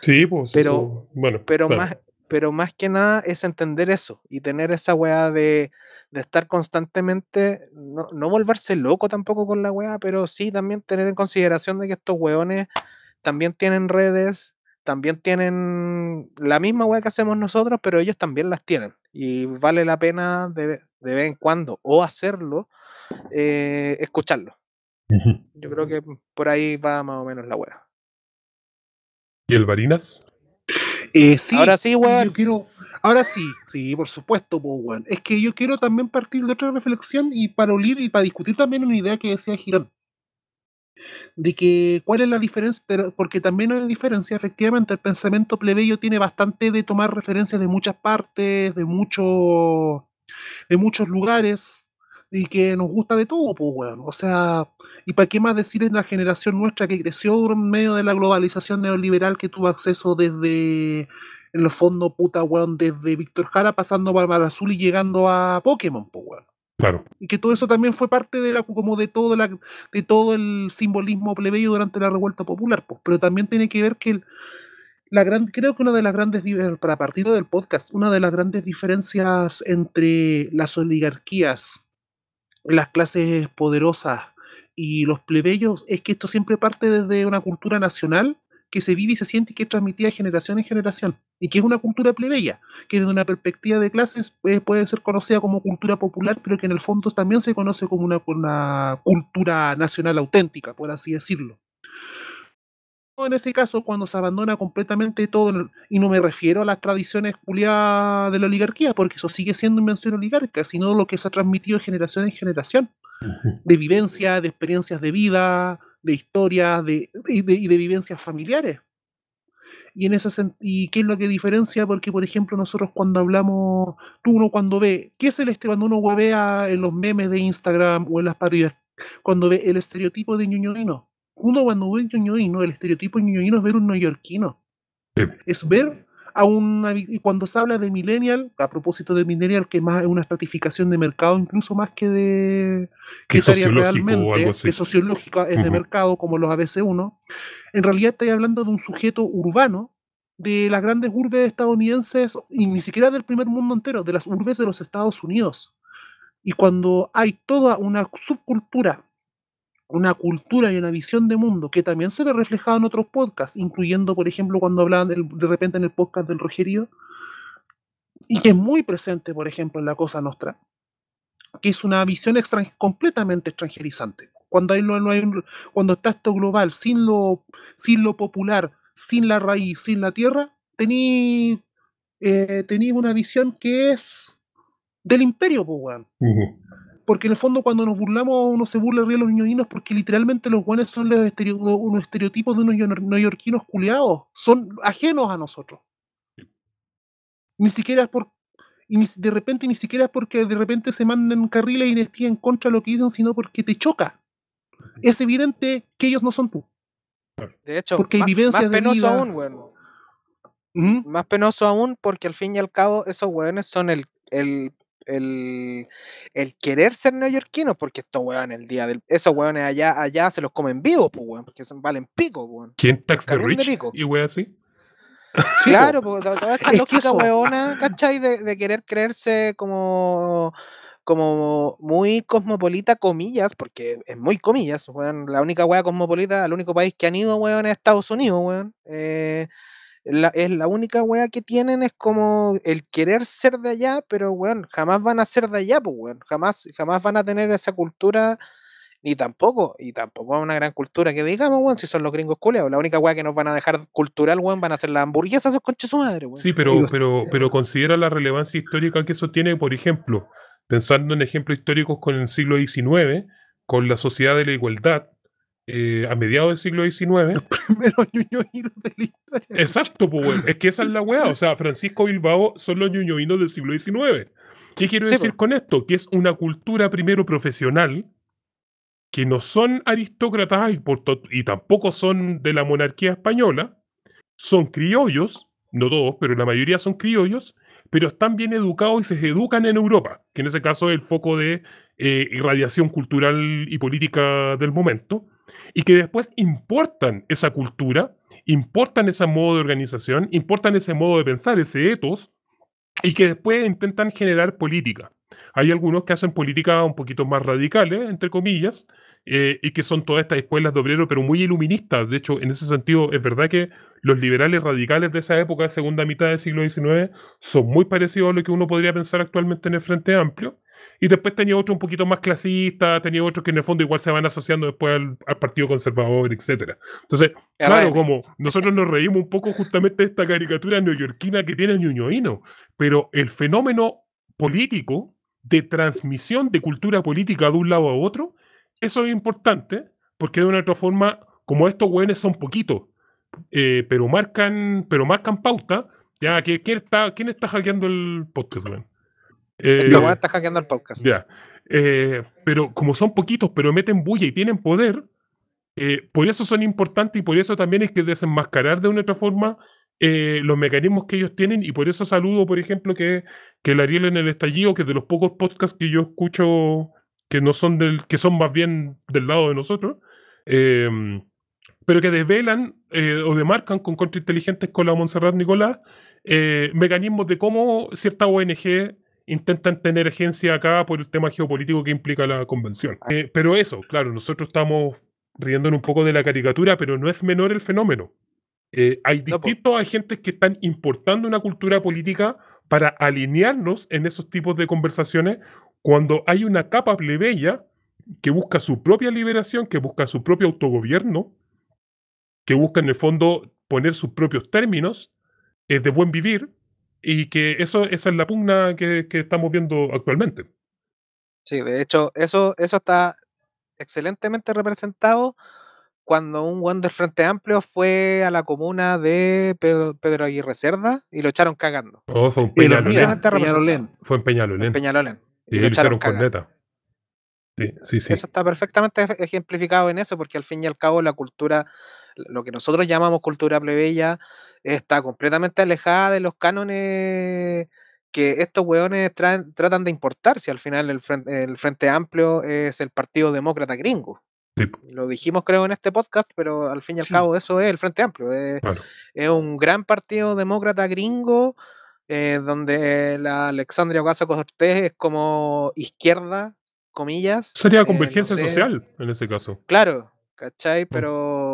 S2: Sí, pues.
S3: Pero-
S2: eso- bueno,
S3: Pero
S2: claro.
S3: más, pero más que nada es entender eso y tener esa weá de, de estar constantemente, no, no volverse loco tampoco con la weá, pero sí también tener en consideración de que estos weones también tienen redes, también tienen la misma weá que hacemos nosotros, pero ellos también las tienen. Y vale la pena de, de vez en cuando o hacerlo, eh, escucharlo. Yo creo que por ahí va más o menos la weá.
S2: ¿Y el Varinas?
S4: Eh, sí,
S3: Ahora sí, weón.
S4: Yo quiero, ahora sí, sí, por supuesto, po, weón. Es que yo quiero también partir de otra reflexión y para olir y para discutir también una idea que decía Girón. De que cuál es la diferencia, porque también hay diferencia, efectivamente, el pensamiento plebeyo tiene bastante de tomar referencias de muchas partes, de muchos, de muchos lugares, y que nos gusta de todo, pues, weón. O sea, ¿y para qué más decir en la generación nuestra que creció en medio de la globalización neoliberal que tuvo acceso desde, en los fondos, puta, weón, desde Víctor Jara pasando por Mar Azul y llegando a Pokémon, pues, weón?
S2: Claro.
S4: Y que todo eso también fue parte de la, como de todo la, de todo el simbolismo plebeyo durante la revuelta popular, pues. Pero también tiene que ver que el- la gran, creo que una de las grandes, para partir del podcast, una de las grandes diferencias entre las oligarquías, las clases poderosas y los plebeyos es que esto siempre parte desde una cultura nacional que se vive y se siente y que es transmitida generación en generación y que es una cultura plebeya, que desde una perspectiva de clases puede ser conocida como cultura popular, pero que en el fondo también se conoce como una, una cultura nacional auténtica, por así decirlo en ese caso cuando se abandona completamente todo, y no me refiero a las tradiciones culiadas de la oligarquía, porque eso sigue siendo invención oligarca, sino lo que se ha transmitido de generación en generación, de vivencia, de experiencias de vida, de historias de, y, de, y de vivencias familiares. Y en ese y qué es lo que diferencia, porque por ejemplo nosotros cuando hablamos, tú uno cuando ve, ¿qué es el este cuando uno huevea en los memes de Instagram o en las parodias? Cuando ve el estereotipo de ñoñoíno. Uno cuando ve ñoñoíno, el estereotipo ñoñoíno es ver un neoyorquino.
S2: Sí.
S4: Es ver a una y cuando se habla de millennial, a propósito de millennial, que más es una estratificación de mercado, incluso más que de
S2: Que algo
S4: realmente, que sociológica es de mercado, como los ABC1, en realidad estoy hablando de un sujeto urbano de las grandes urbes estadounidenses, y ni siquiera del primer mundo entero, de las urbes de los Estados Unidos. Y cuando hay toda una subcultura, una cultura y una visión de mundo que también se ve reflejado en otros podcasts, incluyendo, por ejemplo, cuando hablaban del- de repente en el podcast del Rogerío, y que es muy presente, por ejemplo, en la Cosa Nostra, que es una visión extran- completamente extranjerizante. Cuando, hay, no hay un- cuando está esto global, sin lo, sin lo popular, sin la raíz, sin la tierra, tení, eh, tení una visión que es del imperio, pues.
S2: Ujú.
S4: Porque en el fondo cuando nos burlamos, uno se burla de los ñoñinos porque literalmente los guanes son los estereo- unos estereotipos de unos neo- neoyorquinos culiados. Son ajenos a nosotros. Ni siquiera es por... Y ni- de repente ni siquiera es porque de repente se manden carriles y estén en contra de lo que dicen, sino porque te choca. Es evidente que ellos no son tú.
S3: De hecho,
S4: Porque hay
S3: más,
S4: vivencias
S3: más
S4: de
S3: penoso
S4: vida.
S3: aún.
S4: Ujú.
S3: Más penoso aún porque al fin y al cabo esos weones son el, el, el, el querer ser neoyorquinos porque estos weones el día del... Esos weones allá, allá se los comen vivos, pues weón, porque son, valen pico, weón.
S2: ¿Quién tax the rich?
S3: pico.
S2: Y wey así.
S4: Sí, (laughs)
S3: Claro,
S4: po.
S3: to- toda esa lógica weona, ¿cachai? De, de querer creerse como, como muy cosmopolita, comillas, porque es muy comillas, weón. La única wea cosmopolita, el único país que han ido, weón, es Estados Unidos, weón. Eh, la, es la única wea que tienen es como el querer ser de allá, pero weón, jamás van a ser de allá, pues weón. Jamás, jamás van a tener esa cultura ni tampoco, y tampoco es una gran cultura que digamos, weón, si son los gringos culeados. La única weá que nos van a dejar cultural, weón, van a ser las hamburguesas, esos conches su madre, weón.
S2: Sí, pero, pero, pero considera la relevancia histórica que eso tiene, por ejemplo, pensando en ejemplos históricos con el siglo XIX, con la sociedad de la igualdad, eh, a mediados del siglo XIX.
S4: Primero ñoñoínos de la historia.
S2: Exacto, pues. Es que esa es la weá. O sea, Francisco Bilbao son los ñoñoínos del siglo XIX. ¿Qué quiero
S3: Sí,
S2: decir con esto? Que es una cultura primero profesional, que no son aristócratas y, por to- y tampoco son de la monarquía española, son criollos, no todos, pero la mayoría son criollos, pero están bien educados y se educan en Europa, que en ese caso es el foco de eh, irradiación cultural y política del momento, y que después importan esa cultura, importan ese modo de organización, importan ese modo de pensar, ese ethos, y que después intentan generar política. Hay algunos que hacen políticas un poquito más radicales, entre comillas, eh, y que son todas estas escuelas de obrero, pero muy iluministas. De hecho, en ese sentido, es verdad que los liberales radicales de esa época, segunda mitad del siglo XIX, son muy parecidos a lo que uno podría pensar actualmente en el Frente Amplio. Y después tenía otro un poquito más clasista, tenía otros que en el fondo igual se van asociando después al, al Partido Conservador, etc. Entonces, claro, como nosotros nos reímos un poco justamente de esta caricatura neoyorquina que tiene Ñuñoíno, pero el fenómeno político de transmisión de cultura política de un lado a otro, eso es importante, porque de una u otra forma, como estos güeyes son poquitos, eh, pero marcan, pero marcan pauta, ya, que ¿quién está, quién está hackeando el podcast, güey? Eh,
S3: La está hackeando el podcast.
S2: ya. Eh, pero como son poquitos, pero meten bulla y tienen poder, eh, por eso son importantes y por eso también hay que desenmascarar de una u otra forma eh, los mecanismos que ellos tienen. Y por eso saludo, por ejemplo, que, que el Ariel en el estallido, que es de los pocos podcasts que yo escucho que no son del, que son más bien del lado de nosotros, pero que desvelan o demarcan con contrainteligentes con la Montserrat Nicolás mecanismos de cómo cierta ONG intentan tener agencia acá por el tema geopolítico que implica la convención. Eh, pero eso, claro, nosotros estamos riendo un poco de la caricatura, pero no es menor el fenómeno. Eh, hay
S3: No,
S2: distintos agentes que están importando una cultura política para alinearnos en esos tipos de conversaciones cuando hay una capa plebeya que busca su propia liberación, que busca su propio autogobierno, que busca en el fondo poner sus propios términos eh, de buen vivir y que eso, esa es la pugna que, que estamos viendo actualmente.
S3: Sí, de hecho, eso, eso está excelentemente representado cuando un buen del Frente Amplio fue a la comuna de Pedro, Pedro Aguirre Cerda y lo echaron cagando.
S2: Oh, fue en Peñalolén.
S4: Peñalolén.
S2: Fue en Peñalolén.
S3: En Peñalolén.
S2: Sí,
S3: y
S2: lo
S3: echaron
S2: con
S3: cagando.
S2: neta. Sí, sí, sí.
S3: Eso está perfectamente ej- ejemplificado en eso, porque al fin y al cabo la cultura, lo que nosotros llamamos cultura plebeya, está completamente alejada de los cánones que estos hueones traen- tratan de importar, si al final el Frente, el Frente Amplio es el Partido Demócrata Gringo.
S2: Sí,
S3: Lo dijimos creo en este podcast, pero al fin y al
S4: Sí.
S3: cabo eso es el Frente Amplio. Es,
S2: claro.
S3: es un gran partido demócrata gringo, eh, donde la Alexandria Ocasio Cortés es como izquierda, comillas.
S2: Sería
S3: eh, no
S2: convergencia
S3: sé.
S2: social en ese caso.
S3: Claro, ¿cachai? Pero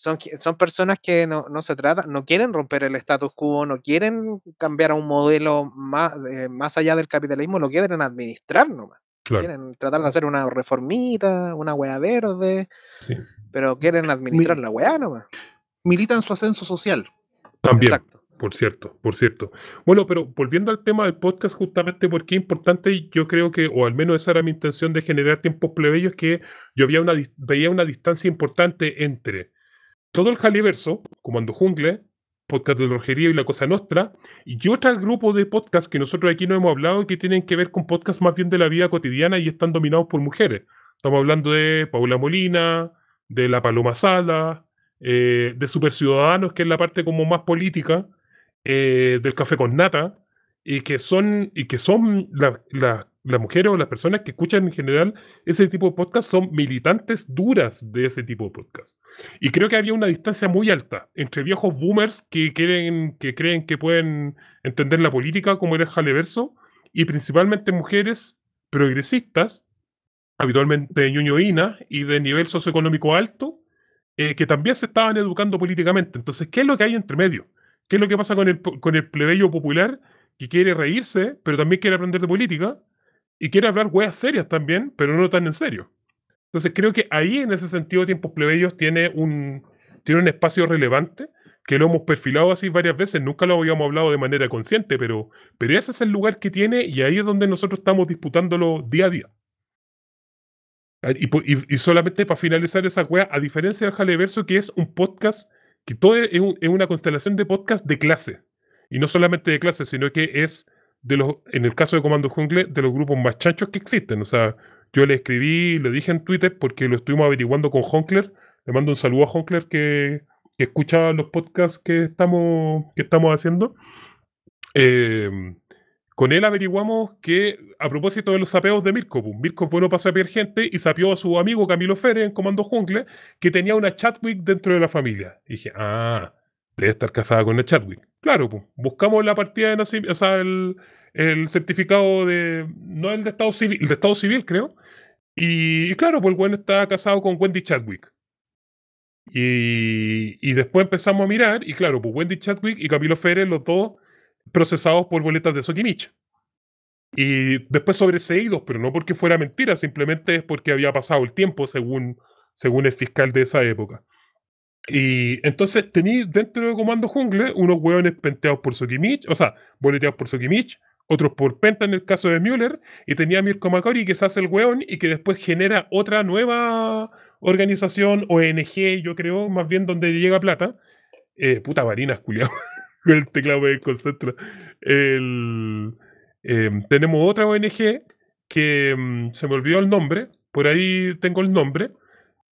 S3: son, son personas que no, no se tratan, no quieren romper el status quo, no quieren cambiar a un modelo más, eh, más allá del capitalismo, lo quieren administrar nomás.
S2: Claro.
S3: Quieren tratar de hacer una reformita, una hueá verde,
S2: Sí.
S3: pero quieren administrar la hueá nomás.
S4: Milita en su ascenso social.
S2: También.
S3: Exacto.
S2: Por cierto, por cierto. Bueno, pero volviendo al tema del podcast, justamente porque es importante, yo creo que, o al menos esa era mi intención de generar tiempos plebeyos, que yo había una, veía una distancia importante entre todo el Jaliverso, Comando Jungle, Podcast del Rogerío y La Cosa Nostra, y otro grupo de podcasts que nosotros aquí no hemos hablado que tienen que ver con podcasts más bien de la vida cotidiana y están dominados por mujeres. Estamos hablando de Paula Molina, de La Paloma Sala, eh, de Super Ciudadanos, que es la parte como más política, eh, del café con nata y que son y que son la- las mujeres o las personas que escuchan en general ese tipo de podcast son militantes duras de ese tipo de podcast y creo que había una distancia muy alta entre viejos boomers que quieren que creen que pueden entender la política como era el Jaleverso y principalmente mujeres progresistas habitualmente ñoñoínas y de nivel socioeconómico alto eh, que también se estaban educando políticamente entonces ¿qué es lo que hay entre medio? ¿Qué es lo que pasa con el, con el plebeyo popular que quiere reírse, pero también quiere aprender de política? Y quiere hablar weas serias también, pero no tan en serio. Entonces creo que ahí, en ese sentido, Tiempos Plebeyos tiene un, tiene un espacio relevante que lo hemos perfilado así varias veces, nunca lo habíamos hablado de manera consciente, pero, pero ese es el lugar que tiene y ahí es donde nosotros estamos disputándolo día a día. Ah, Y, solamente para finalizar esa wea, a diferencia del Jaleverso, que es un podcast, que todo es, es una constelación de podcast de clase. Y no solamente de clase, sino que es de los, en el caso de Comando Jungle, de los grupos más chanchos que existen. O sea, yo le escribí, le dije en Twitter, porque lo estuvimos averiguando con Honkler. Le mando un saludo a Honkler que, que escucha los podcasts que estamos, que estamos haciendo. Eh, con él averiguamos que, a propósito de los sapeos de Mirko, pues, Mirko es bueno para sapear gente y sapeó a su amigo Camilo Férez en Comando Jungle, que tenía una Chadwick dentro de la familia. Y dije, ah, debe estar casada con una Chadwick. Claro, pues, buscamos la partida de nacimiento, o sea, el, certificado de, no el de Estado Civil, el de Estado Civil, creo. Y, claro, pues el bueno está casado con Wendy Chadwick. Y, después empezamos a mirar, y claro, pues Wendy Chadwick y Camilo Férez, los dos procesados por boletas de Sokimich. Y después sobreseídos, pero no porque fuera mentira, simplemente es porque había pasado el tiempo según, según el fiscal de esa época. Y entonces tení dentro de Comando Jungle unos hueones penteados por Sokimich, o sea, boleteados por Sokimich, otros por Penta en el caso de Müller, y tenía a Mirko Macori que se hace el hueón y que después genera otra nueva organización, ONG, yo creo, más bien donde llega plata. Eh, puta varinas, culiao. (laughs) Con el teclado me desconcentra. El, em, tenemos otra ONG que em, se me olvidó el nombre, por ahí tengo el nombre,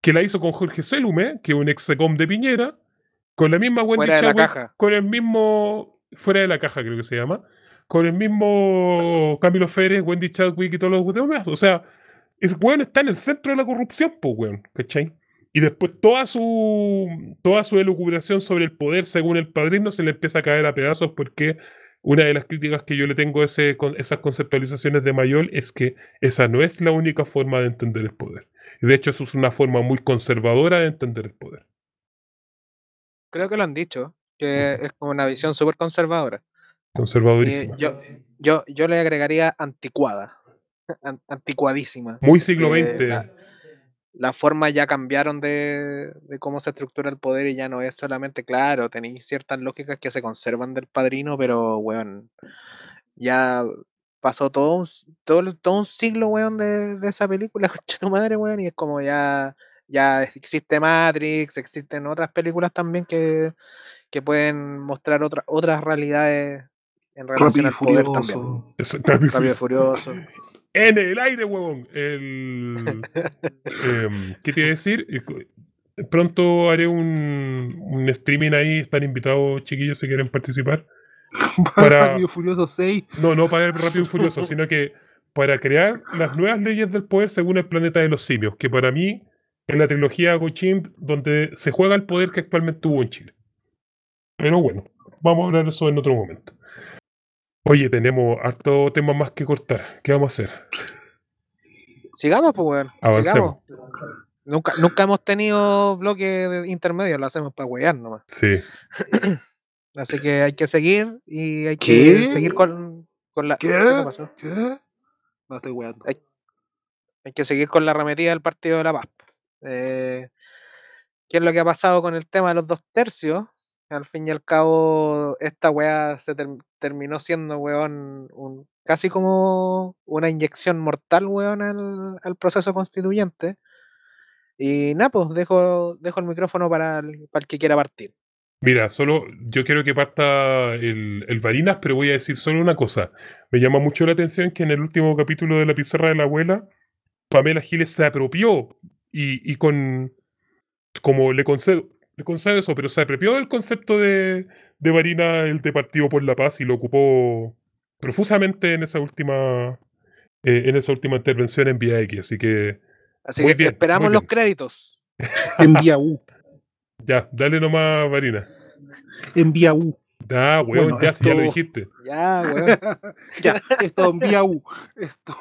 S2: que la hizo con Jorge Selume, que es un ex secom de Piñera, con la misma Wendy
S3: Fuera de la caja.
S2: con el mismo, fuera de la caja creo que se llama, con el mismo Camilo Férez, Wendy Chadwick y todos los demás. O sea, ese weón está en el centro de la corrupción, pues weón, ¿cachai? Y después toda su, toda su elucubración sobre el poder según el padrino se le empieza a caer a pedazos porque una de las críticas que yo le tengo a ese, con esas conceptualizaciones de Mayol es que esa no es la única forma de entender el poder. Y de hecho eso es una forma muy conservadora de entender el poder.
S3: Creo que lo han dicho, que es como una visión súper conservadora.
S2: Conservadorísima.
S3: yo, yo, yo le agregaría anticuada, (laughs) an- anticuadísima.
S2: Muy siglo
S3: Eh,
S2: XX.
S3: la- Las formas ya cambiaron de, de cómo se estructura el poder y ya no es solamente, claro, tenéis ciertas lógicas que se conservan del padrino, pero, weón, ya pasó todo un, todo, todo un siglo, weón, de, de esa película, (laughs) concha tu madre, weón, y es como ya, ya existe Matrix, existen otras películas también que, que pueden mostrar otra- otras realidades en relación
S4: Rápido y
S3: al poder también.
S2: Eso, Rápido Furioso. En el aire, huevón. El, (laughs) em, ¿Qué te iba a decir? Pronto haré un, un streaming ahí. Están invitados, chiquillos, si quieren participar. (laughs) Para-
S4: Rápido y Furioso 6.
S2: No, no para el Rápido y Furioso, sino que para crear las nuevas leyes del poder según el planeta de los simios, que para mí es la trilogía Gochimp donde se juega el poder que actualmente hubo en Chile. Pero bueno, vamos a hablar de eso en otro momento. Oye, tenemos harto tema más que cortar. ¿Qué vamos a hacer?
S3: Sigamos, pues, weón.
S2: Avancemos.
S3: Sigamos. Nunca, nunca hemos tenido bloque de intermedio, lo hacemos para wear nomás.
S2: Sí. (clears throat)
S3: Así que hay que seguir y hay
S4: ¿Qué?
S3: que seguir con, con la.
S4: ¿Qué?
S3: te pasó?
S4: ¿Qué? No estoy weando.
S3: Hay que seguir con la arremetida del Partido de la Paz. Eh, ¿Qué es lo que ha pasado con el tema de los dos tercios? Al fin y al cabo, esta weá se ter- terminó siendo, weón, un, casi como una inyección mortal, weón, al, al proceso constituyente. Y nada, pues dejo, dejo el micrófono para el, para el que quiera partir.
S2: Mira, solo yo quiero que parta el, el Varinas, pero voy a decir solo una cosa. Me llama mucho la atención que en el último capítulo de La Pizarra de la Abuela, Pamela Giles se apropió y, y con. como le concedo, le concedo eso, pero se apropió del concepto de, de Varina, el de Partido por la Paz, y lo ocupó profusamente en esa última. eh, en esa última intervención en Vía X. Así que.
S3: Así
S2: Muy
S3: que
S2: bien,
S3: esperamos
S2: muy
S3: los créditos. (laughs)
S4: Envía U.
S2: Ya, dale nomás, Varina.
S4: Envía U.
S2: Ah, weón,
S4: Bueno,
S2: ya, si ya lo
S4: esto-
S2: dijiste.
S3: Ya, weón. (laughs)
S4: ya, esto envía U. Esto.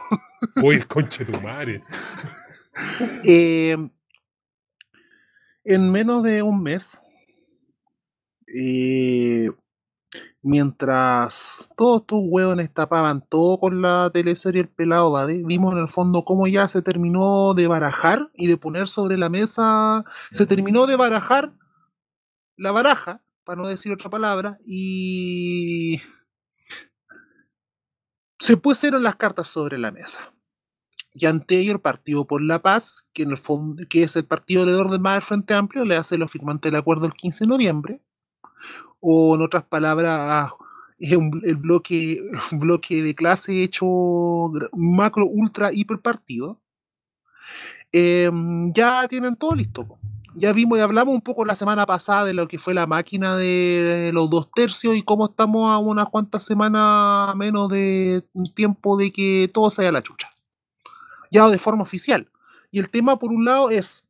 S2: Oye, conche tu madre. (laughs)
S4: Eh, en menos de un mes, eh, mientras todos estos hueones tapaban todo con la teleserie El Pelado Bade, vimos en el fondo cómo ya se terminó de barajar y de poner sobre la mesa, se terminó de barajar la baraja, para no decir otra palabra, y se pusieron las cartas sobre la mesa. Y ante ello el Partido por la Paz, que en el fondo, que es el partido del orden más del Frente Amplio, le hace lo firmante del acuerdo el 15 de noviembre, o en otras palabras, es un, el bloque, (laughs) bloque de clase hecho macro, ultra, hiper partido, eh, ya tienen todo listo. Ya vimos y hablamos un poco la semana pasada de lo que fue la máquina de los dos tercios y cómo estamos a unas cuantas semanas menos de un tiempo de que todo se vaya a la chucha. Ya de forma oficial. Y el tema, por un lado, es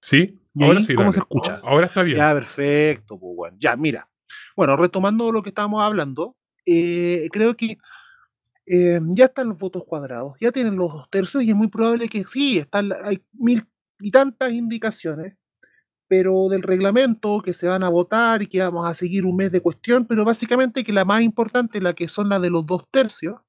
S2: ¿Sí?
S4: ¿Y
S2: Ahora
S4: ahí
S2: sí.
S4: cómo
S2: dale.
S4: se escucha?
S2: Ahora está bien.
S4: Ya, perfecto, pues, bueno. Ya, mira. Bueno, retomando lo que estábamos hablando, eh, creo que eh, ya están los votos cuadrados, ya tienen los dos tercios y es muy probable que sí, están, hay mil y tantas indicaciones, pero del reglamento que se van a votar y que vamos a seguir un mes de cuestión, pero básicamente que la más importante, la que son la de los dos tercios,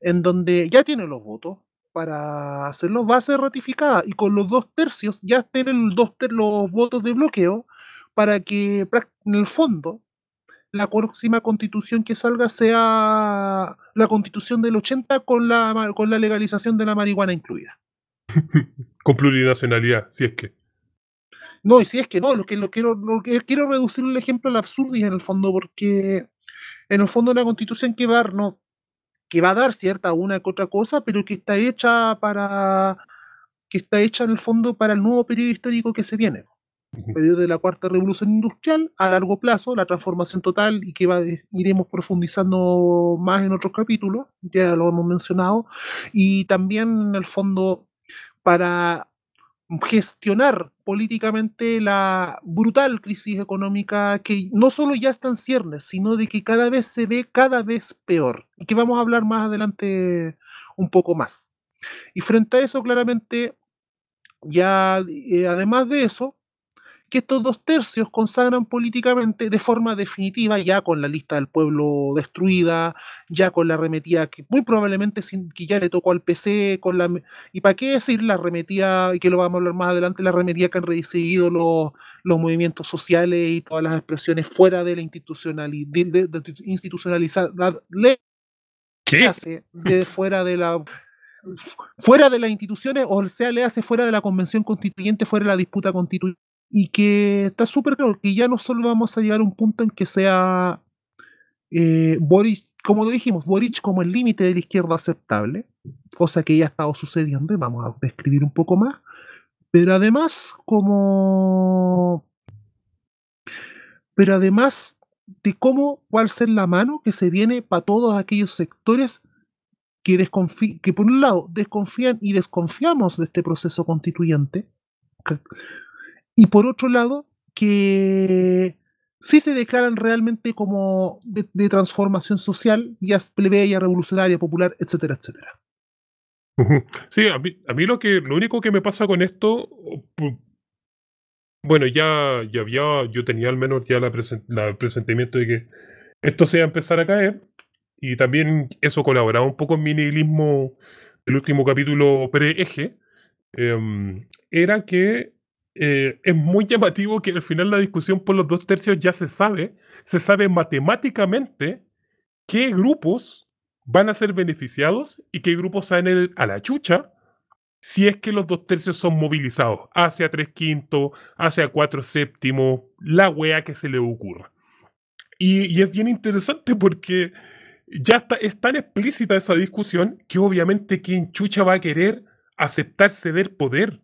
S4: en donde ya tienen los votos para hacerlo, va a ser ratificada y con los dos tercios ya tienen los, dos ter- los votos de bloqueo para que en el fondo la próxima constitución que salga sea la constitución del 80 con la, con la legalización de la marihuana incluida. (laughs)
S2: Con plurinacionalidad, si es que.
S4: No, y si es que no, lo que, lo quiero, lo que quiero reducir el ejemplo al absurdo y en el fondo, porque en el fondo una constitución que va no, que va a dar cierta una que otra cosa, pero que está hecha para que está hecha en el fondo para el nuevo periodo histórico que se viene.
S2: Ujú.
S4: periodo de la cuarta revolución industrial a largo plazo, la transformación total y que va, iremos profundizando más en otros capítulos, ya lo hemos mencionado, y también en el fondo para gestionar políticamente la brutal crisis económica que no solo ya está en ciernes, sino de que cada vez se ve cada vez peor y que vamos a hablar más adelante un poco más. Y frente a eso, claramente, ya eh, además de eso, que estos dos tercios consagran políticamente de forma definitiva, ya con la lista del pueblo destruida, ya con la arremetida que muy probablemente sin, que ya le tocó al PC, con la y para qué decir la arremetida, y que lo vamos a hablar más adelante, la arremetida que han recibido los, los movimientos sociales y todas las expresiones fuera de la institucionalidad, de, de,
S2: ¿Qué?
S4: hace de fuera de la fuera de las instituciones, o sea, le hace fuera de la convención constituyente, fuera de la disputa constituyente y que está súper claro que ya no solo vamos a llegar a un punto en que sea eh, Boric, como lo dijimos, Boric como el límite de la izquierda aceptable, cosa que ya ha estado sucediendo y vamos a describir un poco más, pero además como... Pero además de cómo cuál ser la mano que se viene para todos aquellos sectores que, que por un lado desconfían y desconfiamos de este proceso constituyente, y por otro lado, que sí se declaran realmente como de, transformación social, ya plebeya, revolucionaria, popular, etcétera, etcétera.
S2: Sí, a mí, a mí lo que lo único que me pasa con esto, bueno, ya, ya había, yo tenía al menos ya la, presen- la- presentimiento de que esto se iba a empezar a caer, y también eso colaboraba un poco en mi nihilismo del último capítulo pre-eje, em, era que eh, es muy llamativo que al final la discusión por los dos tercios ya se sabe, se sabe matemáticamente qué grupos van a ser beneficiados y qué grupos salen a la chucha si es que los dos tercios son movilizados hacia tres quintos, hacia cuatro séptimos, la wea que se le ocurra. Y, es bien interesante porque ya está, es tan explícita esa discusión que obviamente quien chucha va a querer aceptar ceder poder.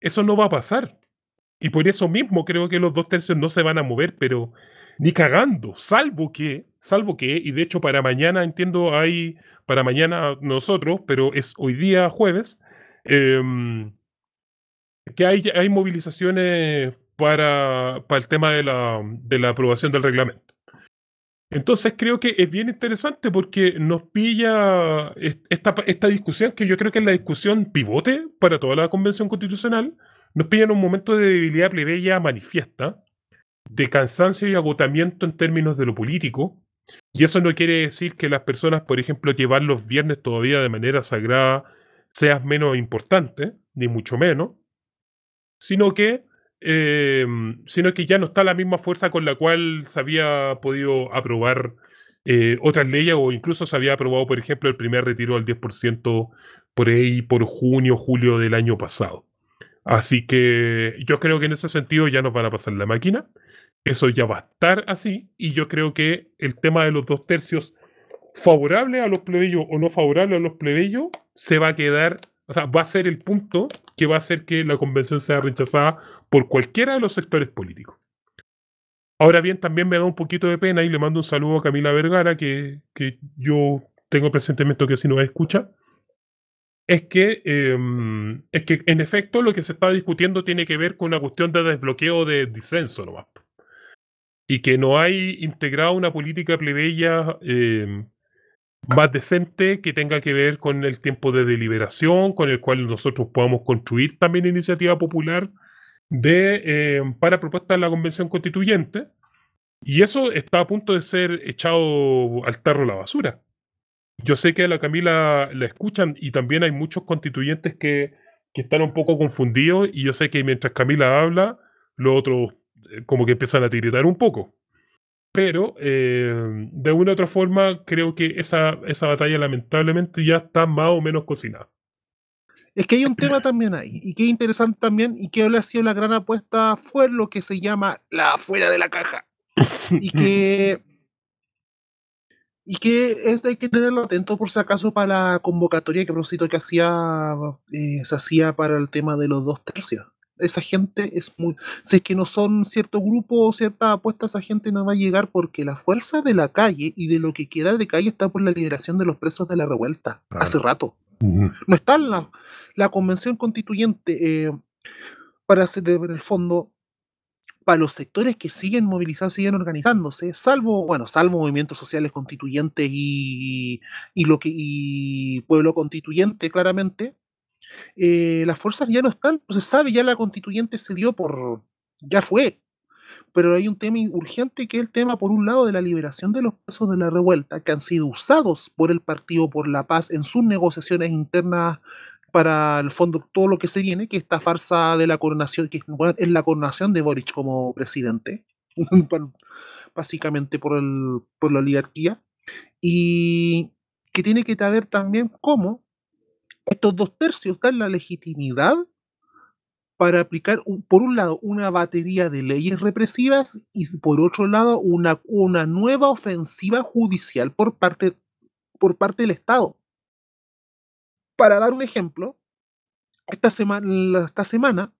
S2: Eso no va a pasar. Y por eso mismo creo que los dos tercios no se van a mover, pero ni cagando, salvo que, salvo que, y de hecho para mañana entiendo hay, para mañana nosotros, pero es hoy día jueves, em, que hay, hay movilizaciones para, para el tema de la, de la aprobación del reglamento. Entonces creo que es bien interesante porque nos pilla est- esta, esta discusión, que yo creo que es la discusión pivote para toda la convención constitucional, nos pilla en un momento de debilidad plebeya manifiesta, de cansancio y agotamiento en términos de lo político. Y eso no quiere decir que las personas, por ejemplo, que los viernes todavía de manera sagrada, sean menos importante, ni mucho menos, sino que, eh, sino que ya no está la misma fuerza con la cual se había podido aprobar eh, otras leyes o incluso se había aprobado, por ejemplo, el primer retiro del 10% por ahí por junio, julio del año pasado. Así que yo creo que en ese sentido ya nos van a pasar la máquina. Eso ya va a estar así. Y yo creo que el tema de los dos tercios favorable a los plebeyos o no favorable a los plebeyos se va a quedar, o sea, va a ser el punto que va a hacer que la convención sea rechazada por cualquiera de los sectores políticos. Ahora bien, también me da un poquito de pena y le mando un saludo a Camila Vergara, que, que yo tengo presentemente que si no me escucha. Es que, em, es que, en efecto, lo que se está discutiendo tiene que ver con una cuestión de desbloqueo de disenso nomás. Y que no hay integrado una política plebeya em, más decente que tenga que ver con el tiempo de deliberación, con el cual nosotros podamos construir también iniciativa popular de, eh, para propuestas de la Convención Constituyente. Y eso está a punto de ser echado al tarro la basura. Yo sé que a la Camila la escuchan y también hay muchos constituyentes que, que están un poco confundidos y yo sé que mientras Camila habla, los otros eh, como que empiezan a tiritar un poco. Pero eh, de una u otra forma creo que esa, esa batalla lamentablemente ya está más o menos cocinada.
S4: Es que hay un tema también ahí, y que es interesante también, y que ha sido la gran apuesta, fue lo que se llama la fuera de la caja. (laughs) Y que. Y que es, hay que tenerlo atento por si acaso para la convocatoria que propósito que hacía eh, se hacía para el tema de los dos tercios. Esa gente es muy. Si es que no son cierto grupo o cierta apuesta, esa gente no va a llegar porque la fuerza de la calle y de lo que queda de calle está por la liberación de los presos de la revuelta. Hace rato. No está en la, la convención constituyente eh, para hacer en el fondo para los sectores que siguen movilizados, siguen organizándose, salvo, bueno, salvo movimientos sociales constituyentes y, y lo que y pueblo constituyente, claramente, eh, las fuerzas ya no están, se sabe, ya la constituyente se dio por, ya fue, pero hay un tema urgente que es el tema, por un lado, de la liberación de los presos de la revuelta, que han sido usados por el Partido por la Paz en sus negociaciones internas para el fondo todo lo que se viene, que esta farsa de la coronación, que es la coronación de Boric como presidente, (laughs) básicamente por, el, por la oligarquía, y que tiene que saber también cómo estos dos tercios dan la legitimidad para aplicar, por un lado, una batería de leyes represivas y por otro lado, una, una nueva ofensiva judicial por parte, por parte del Estado. Para dar un ejemplo, esta semana, esta semana,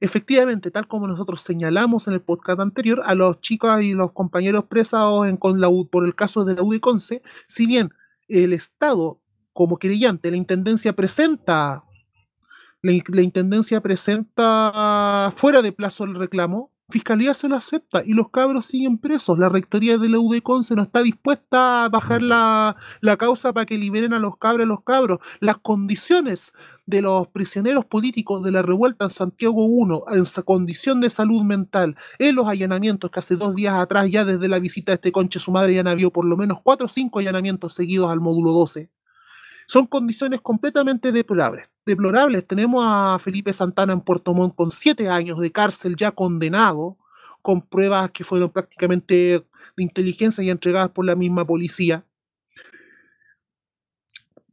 S4: efectivamente, tal como nosotros señalamos en el podcast anterior, a los chicos y los compañeros presados en, con la, por el caso de la UDECONCE, si bien el Estado como querellante, la Intendencia presenta la, Intendencia presenta fuera de plazo el reclamo, Fiscalía se lo acepta y los cabros siguen presos. La rectoría de la UDECONCE no está dispuesta a bajar la, la, causa para que liberen a los cabros los cabros. Las condiciones de los prisioneros políticos de la revuelta en Santiago I, en su condición de salud mental, en los allanamientos que hace dos días atrás, ya desde la visita de este conche, su madre ya habido por lo menos cuatro o cinco allanamientos seguidos al módulo 12 son condiciones completamente deplorables. deplorables. Tenemos a Felipe Santana en Puerto Montt con siete años de cárcel ya condenado, con pruebas que fueron prácticamente de inteligencia y entregadas por la misma policía.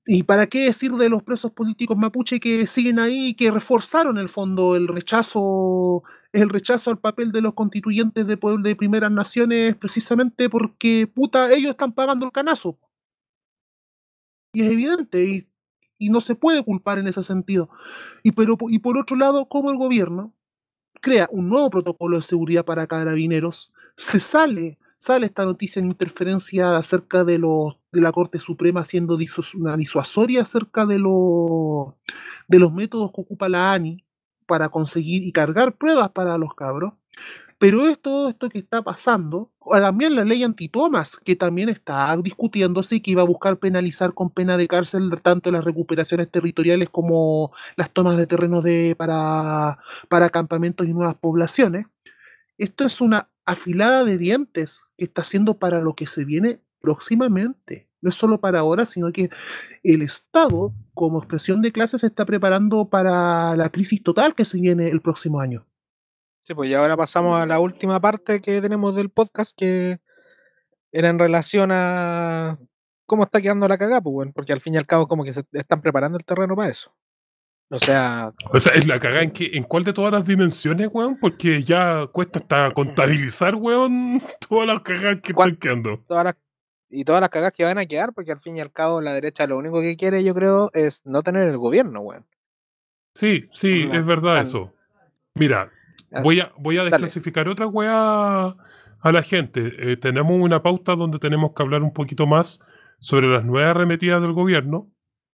S4: ¿Y para qué decir de los presos políticos mapuche que siguen ahí y que reforzaron el fondo el rechazo, el rechazo al papel de los constituyentes de pueblo de primeras naciones precisamente porque puta ellos están pagando el canazo? Y es evidente, y, y, no se puede culpar en ese sentido. Y, pero, y por otro lado, como el gobierno crea un nuevo protocolo de seguridad para carabineros, se sale, sale esta noticia en interferencia acerca de, los, de la Corte Suprema haciendo una disuasoria acerca de, de los métodos que ocupa la ANI para conseguir y cargar pruebas para los cabros. Pero es todo esto que está pasando, también la ley antitomas, que también está discutiéndose y que iba a buscar penalizar con pena de cárcel tanto las recuperaciones territoriales como las tomas de terrenos de, para, para campamentos y nuevas poblaciones. Esto es una afilada de dientes que está haciendo para lo que se viene próximamente. No es solo para ahora, sino que el Estado, como expresión de clase, se está preparando para la crisis total que se viene el próximo año.
S3: Sí, pues y ahora pasamos a la última parte que tenemos del podcast, que era en relación a cómo está quedando la cagada, pues, weón, porque al fin y al cabo como que se están preparando el terreno para eso. O sea,
S2: O sea, es la cagada en, que, en cuál de todas las dimensiones, weón, porque ya cuesta hasta contabilizar, weón, (laughs) todas las cagadas que están quedando.
S3: todas las y todas las cagadas que van a quedar, porque al fin y al cabo la derecha lo único que quiere, yo creo, es no tener el gobierno, weón.
S2: Sí, sí, es verdad
S3: tan-
S2: eso. Mira, voy a, voy a
S3: dale.
S2: desclasificar otra weá a la gente. Eh, tenemos una pauta donde tenemos que hablar un poquito más sobre las nuevas arremetidas del gobierno,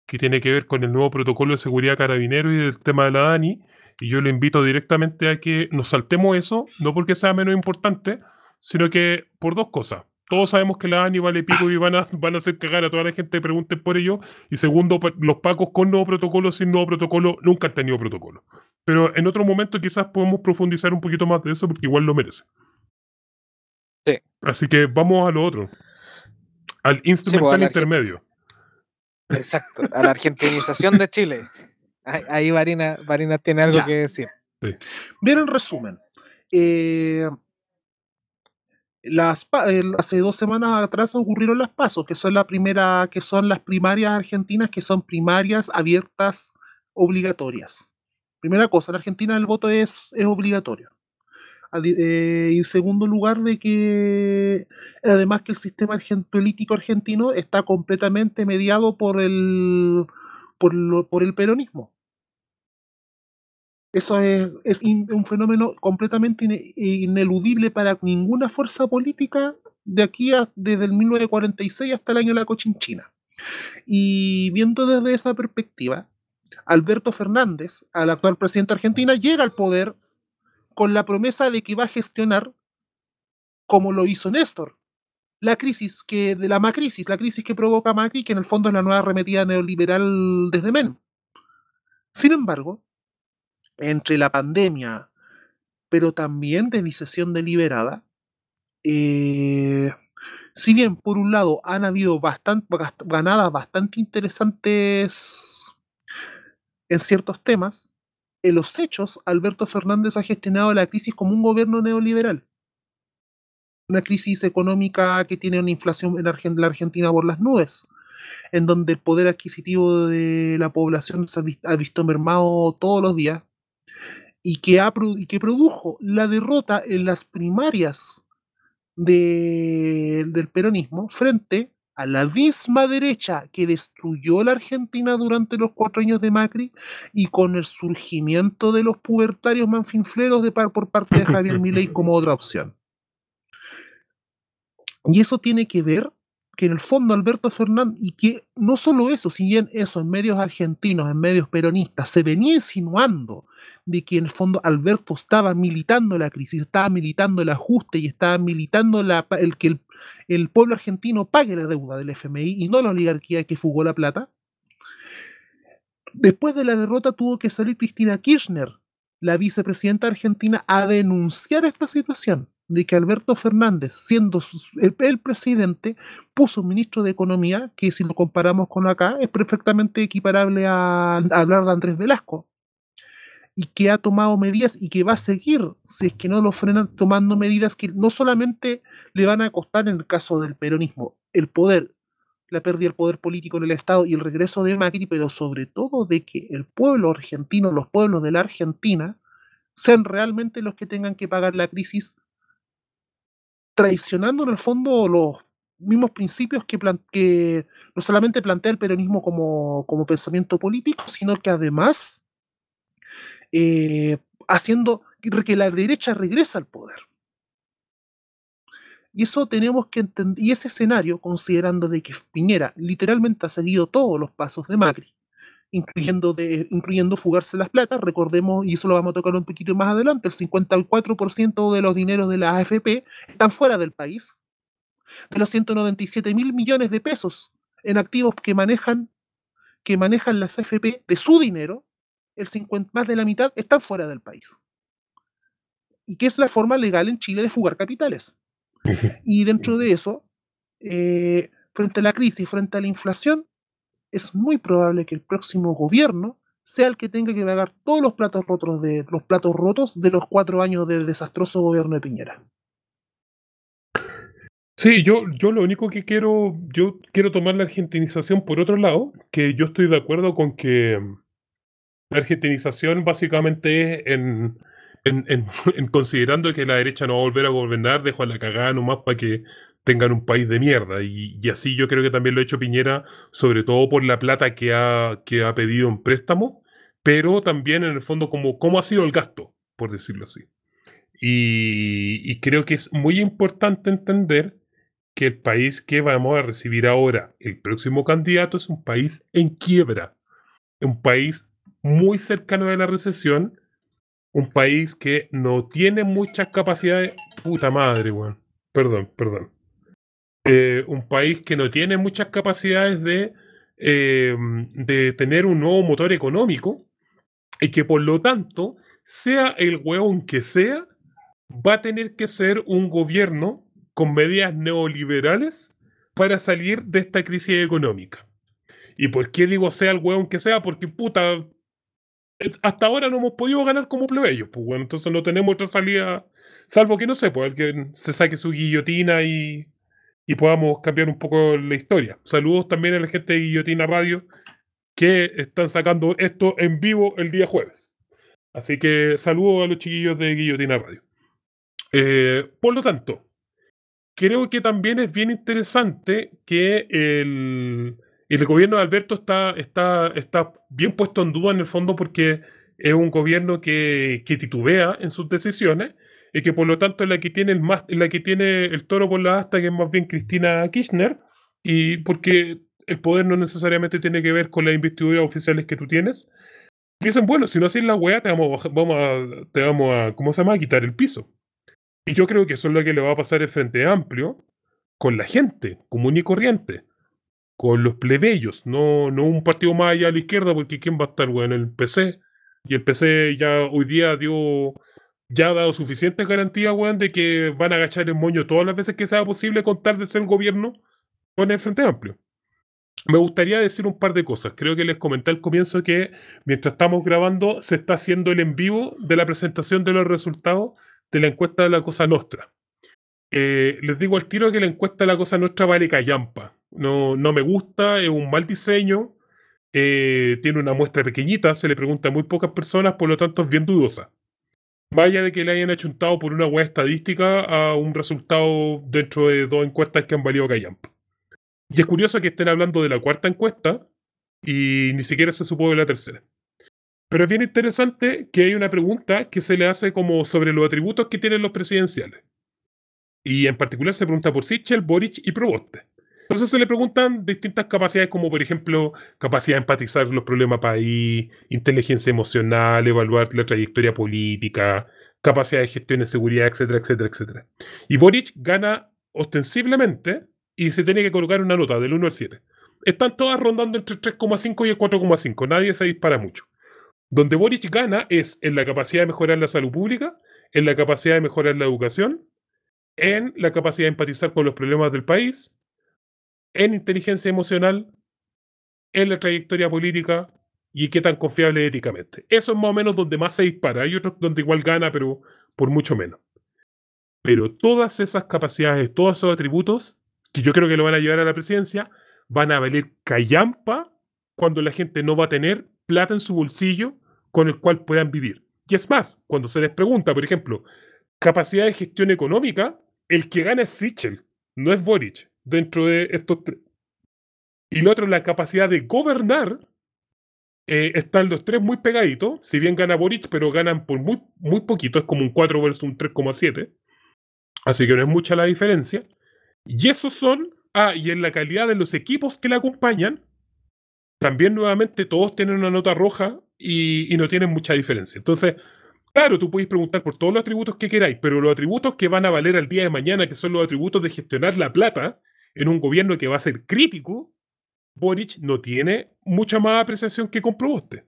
S2: que tiene que ver con el nuevo protocolo de seguridad carabinero y del tema de la DANI. Y yo le invito directamente a que nos saltemos eso, no porque sea menos importante, sino que por dos cosas. Todos sabemos que la DANI vale pico y van a, van a hacer cagar a toda la gente que pregunten por ello. Y segundo, los pacos con nuevo protocolo, sin nuevo protocolo, nunca han tenido protocolo. Pero en otro momento quizás podemos profundizar un poquito más de eso porque igual lo merece.
S3: Sí.
S2: Así que vamos a lo otro. Al instrumental
S3: la arge-
S2: intermedio.
S3: Exacto, a la argentinización de Chile. Ahí, Varina, Varina tiene algo
S4: Ya.
S3: que decir.
S4: Bien, en resumen, eh, las, el- hace dos semanas atrás ocurrieron las pasos, que son la primera, que son las primarias argentinas, que son primarias abiertas obligatorias. Primera cosa, en Argentina el voto es, es obligatorio. Eh, y en segundo lugar, de que además que el sistema político argentino está completamente mediado por el, por lo- por el peronismo. Eso es, es un fenómeno completamente ine- ineludible para ninguna fuerza política de aquí a, desde el 1946 hasta el año de la Cochinchina. Y viendo desde esa perspectiva, Alberto Fernández, al actual presidente de Argentina, llega al poder con la promesa de que va a gestionar, como lo hizo Néstor, la crisis que, de la macrisis, la crisis que provoca Macri, que en el fondo es la nueva arremetida neoliberal desde Menem. Sin embargo, entre la pandemia, pero también de iniciación deliberada, eh, si bien por un lado han habido ganadas bastante interesantes en ciertos temas, en los hechos Alberto Fernández ha gestionado la crisis como un gobierno neoliberal. Una crisis económica que tiene una inflación en la Argentina por las nubes, en donde el poder adquisitivo de la población se ha visto mermado todos los días, y que, ha, y que produjo la derrota en las primarias de- del peronismo frente a la misma derecha que destruyó la Argentina durante los cuatro años de Macri y con el surgimiento de los pubertarios manfinfleros de par- por parte de Javier Milei como otra opción. Y eso tiene que ver que en el fondo Alberto Fernández, y que no solo eso, si bien eso en medios argentinos, en medios peronistas, se venía insinuando de que en el fondo Alberto estaba militando la crisis, estaba militando el ajuste y estaba militando la, el que el, el pueblo argentino pague la deuda del FMI y no la oligarquía que fugó la plata. Después de la derrota tuvo que salir Cristina Kirchner, la vicepresidenta argentina, a denunciar esta situación de que Alberto Fernández, siendo el, el presidente, puso un ministro de Economía que si lo comparamos con acá es perfectamente equiparable a, a hablar de Andrés Velasco. Y que ha tomado medidas y que va a seguir, si es que no lo frenan, tomando medidas que no solamente le van a costar en el caso del peronismo el poder, la pérdida del poder político en el Estado y el regreso de Macri, pero sobre todo de que el pueblo argentino, los pueblos de la Argentina, sean realmente los que tengan que pagar la crisis, traicionando en el fondo los mismos principios que, no solamente plantea el peronismo como, como pensamiento político, sino que además eh, haciendo que la derecha regresa al poder. Y eso tenemos que entender, y ese escenario, considerando de que Piñera literalmente ha seguido todos los pasos de Macri, incluyendo, de, incluyendo fugarse las platas, recordemos, y eso lo vamos a tocar un poquito más adelante, el 54% de los dineros de la AFP están fuera del país. De los 197 mil millones de pesos en activos que manejan, que manejan las AFP de su dinero, el 50, más de la mitad están fuera del país. y que es la forma legal en Chile de fugar capitales. (laughs) Y dentro de eso, eh, frente a la crisis, frente a la inflación, es muy probable que el próximo gobierno sea el que tenga que pagar todos los platos rotos de los platos rotos de los cuatro años del desastroso gobierno de Piñera.
S2: Sí, yo, yo lo único que quiero, yo quiero tomar la argentinización por otro lado, que yo estoy de acuerdo con que la argentinización básicamente es en, en, en- (laughs) en considerando que la derecha no va a volver a gobernar, dejo a la cagada nomás para que tengan un país de mierda. Y, y así yo creo que también lo ha hecho Piñera, sobre todo por la plata que ha, que ha pedido en préstamo, pero también en el fondo como cómo ha sido el gasto, por decirlo así. Y, creo que es muy importante entender que el país que vamos a recibir ahora, el próximo candidato, es un país en quiebra. Un país muy cercano a la recesión. Un país que no tiene muchas capacidades. Puta madre, weón. Perdón, perdón. Eh, un país que no tiene muchas capacidades de, eh, de tener un nuevo motor económico y que por lo tanto, sea el hueón que sea, va a tener que ser un gobierno con medidas neoliberales para salir de esta crisis económica. ¿Y por qué digo sea el hueón que sea? Porque puta, hasta ahora no hemos podido ganar como plebeyos, pues bueno, entonces no tenemos otra salida, salvo que no sé, pues alguien se saque su guillotina y, y podamos cambiar un poco la historia. Saludos también a la gente de Guillotina Radio que están sacando esto en vivo el día jueves. Así que saludos a los chiquillos de Guillotina Radio. Eh, por lo tanto, creo que también es bien interesante que el, el gobierno de Alberto está, está, está bien puesto en duda en el fondo porque es un gobierno que, que titubea en sus decisiones y que por lo tanto es la que tiene el, más, la que tiene el toro por la asta, que es más bien Cristina Kirchner, y porque el poder no necesariamente tiene que ver con las investiduras oficiales que tú tienes. Dicen, bueno, si no haces la weá, te vamos, a vamos te vamos a, ¿cómo se llama? A quitar el piso. Y yo creo que eso es lo que le va a pasar el Frente Amplio con la gente común y corriente, con los plebeyos, no, no un partido más allá a la izquierda, porque ¿quién va a estar, weón? El PC. Y el PC ya hoy día dio, ya ha dado suficientes garantías, weón, de que van a agachar el moño todas las veces que sea posible contar de ser gobierno con el Frente Amplio. Me gustaría decir un par de cosas. Creo que les comenté al comienzo que mientras estamos grabando se está haciendo el en vivo de la presentación de los resultados de la encuesta de la Cosa Nostra. Eh, les digo al tiro que la encuesta de la Cosa Nostra vale callampa. No, no me gusta, es un mal diseño, eh, tiene una muestra pequeñita, se le pregunta a muy pocas personas, por lo tanto es bien dudosa. Vaya de que le hayan achuntado por una web estadística a un resultado dentro de dos encuestas que han valido callampa. Y es curioso que estén hablando de la cuarta encuesta y ni siquiera se supo de la tercera. Pero es bien interesante que hay una pregunta que se le hace como sobre los atributos que tienen los presidenciales. Y en particular se pregunta por Sichel, Boric y Proboste. Entonces se le preguntan distintas capacidades como por ejemplo capacidad de empatizar los problemas país, inteligencia emocional, evaluar la trayectoria política, capacidad de gestión de seguridad, etcétera, etcétera, etcétera. Y Boric gana ostensiblemente y se tiene que colocar una nota del 1 al 7. Están todas rondando entre el 3,5 y el 4,5. Nadie se dispara mucho. Donde Boric gana es en la capacidad de mejorar la salud pública, en la capacidad de mejorar la educación, en la capacidad de empatizar con los problemas del país, en inteligencia emocional, en la trayectoria política y qué tan confiable éticamente. Eso es más o menos donde más se dispara. Hay otros donde igual gana, pero por mucho menos. Pero todas esas capacidades, todos esos atributos, que yo creo que lo van a llevar a la presidencia, van a valer callampa cuando la gente no va a tener plata en su bolsillo con el cual puedan vivir. Y es más, cuando se les pregunta, por ejemplo, capacidad de gestión económica, el que gana es Sichel, no es Boric, dentro de estos tres. Y lo otro, la capacidad de gobernar, eh, están los tres muy pegaditos, si bien gana Boric, pero ganan por muy, muy poquito, es como un 4 versus un 3,7. Así que no es mucha la diferencia. Y esos son, ah, y en la calidad de los equipos que la acompañan, también nuevamente todos tienen una nota roja y, y no tienen mucha diferencia. Entonces, claro, tú puedes preguntar por todos los atributos que queráis, pero los atributos que van a valer al día de mañana, que son los atributos de gestionar la plata en un gobierno que va a ser crítico, Boric no tiene mucha más apreciación que con Proboste.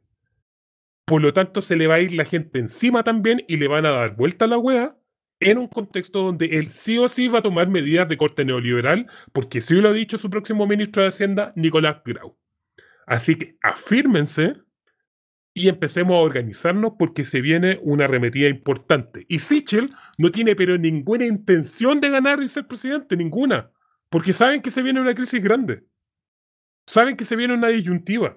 S2: Por lo tanto, se le va a ir la gente encima también y le van a dar vuelta a la wea en un contexto donde él sí o sí va a tomar medidas de corte neoliberal, porque sí lo ha dicho su próximo ministro de Hacienda, Nicolás Grau. Así que afírmense y empecemos a organizarnos porque se viene una arremetida importante. Y Sichel no tiene pero ninguna intención de ganar y ser presidente, ninguna. Porque saben que se viene una crisis grande. Saben que se viene una disyuntiva.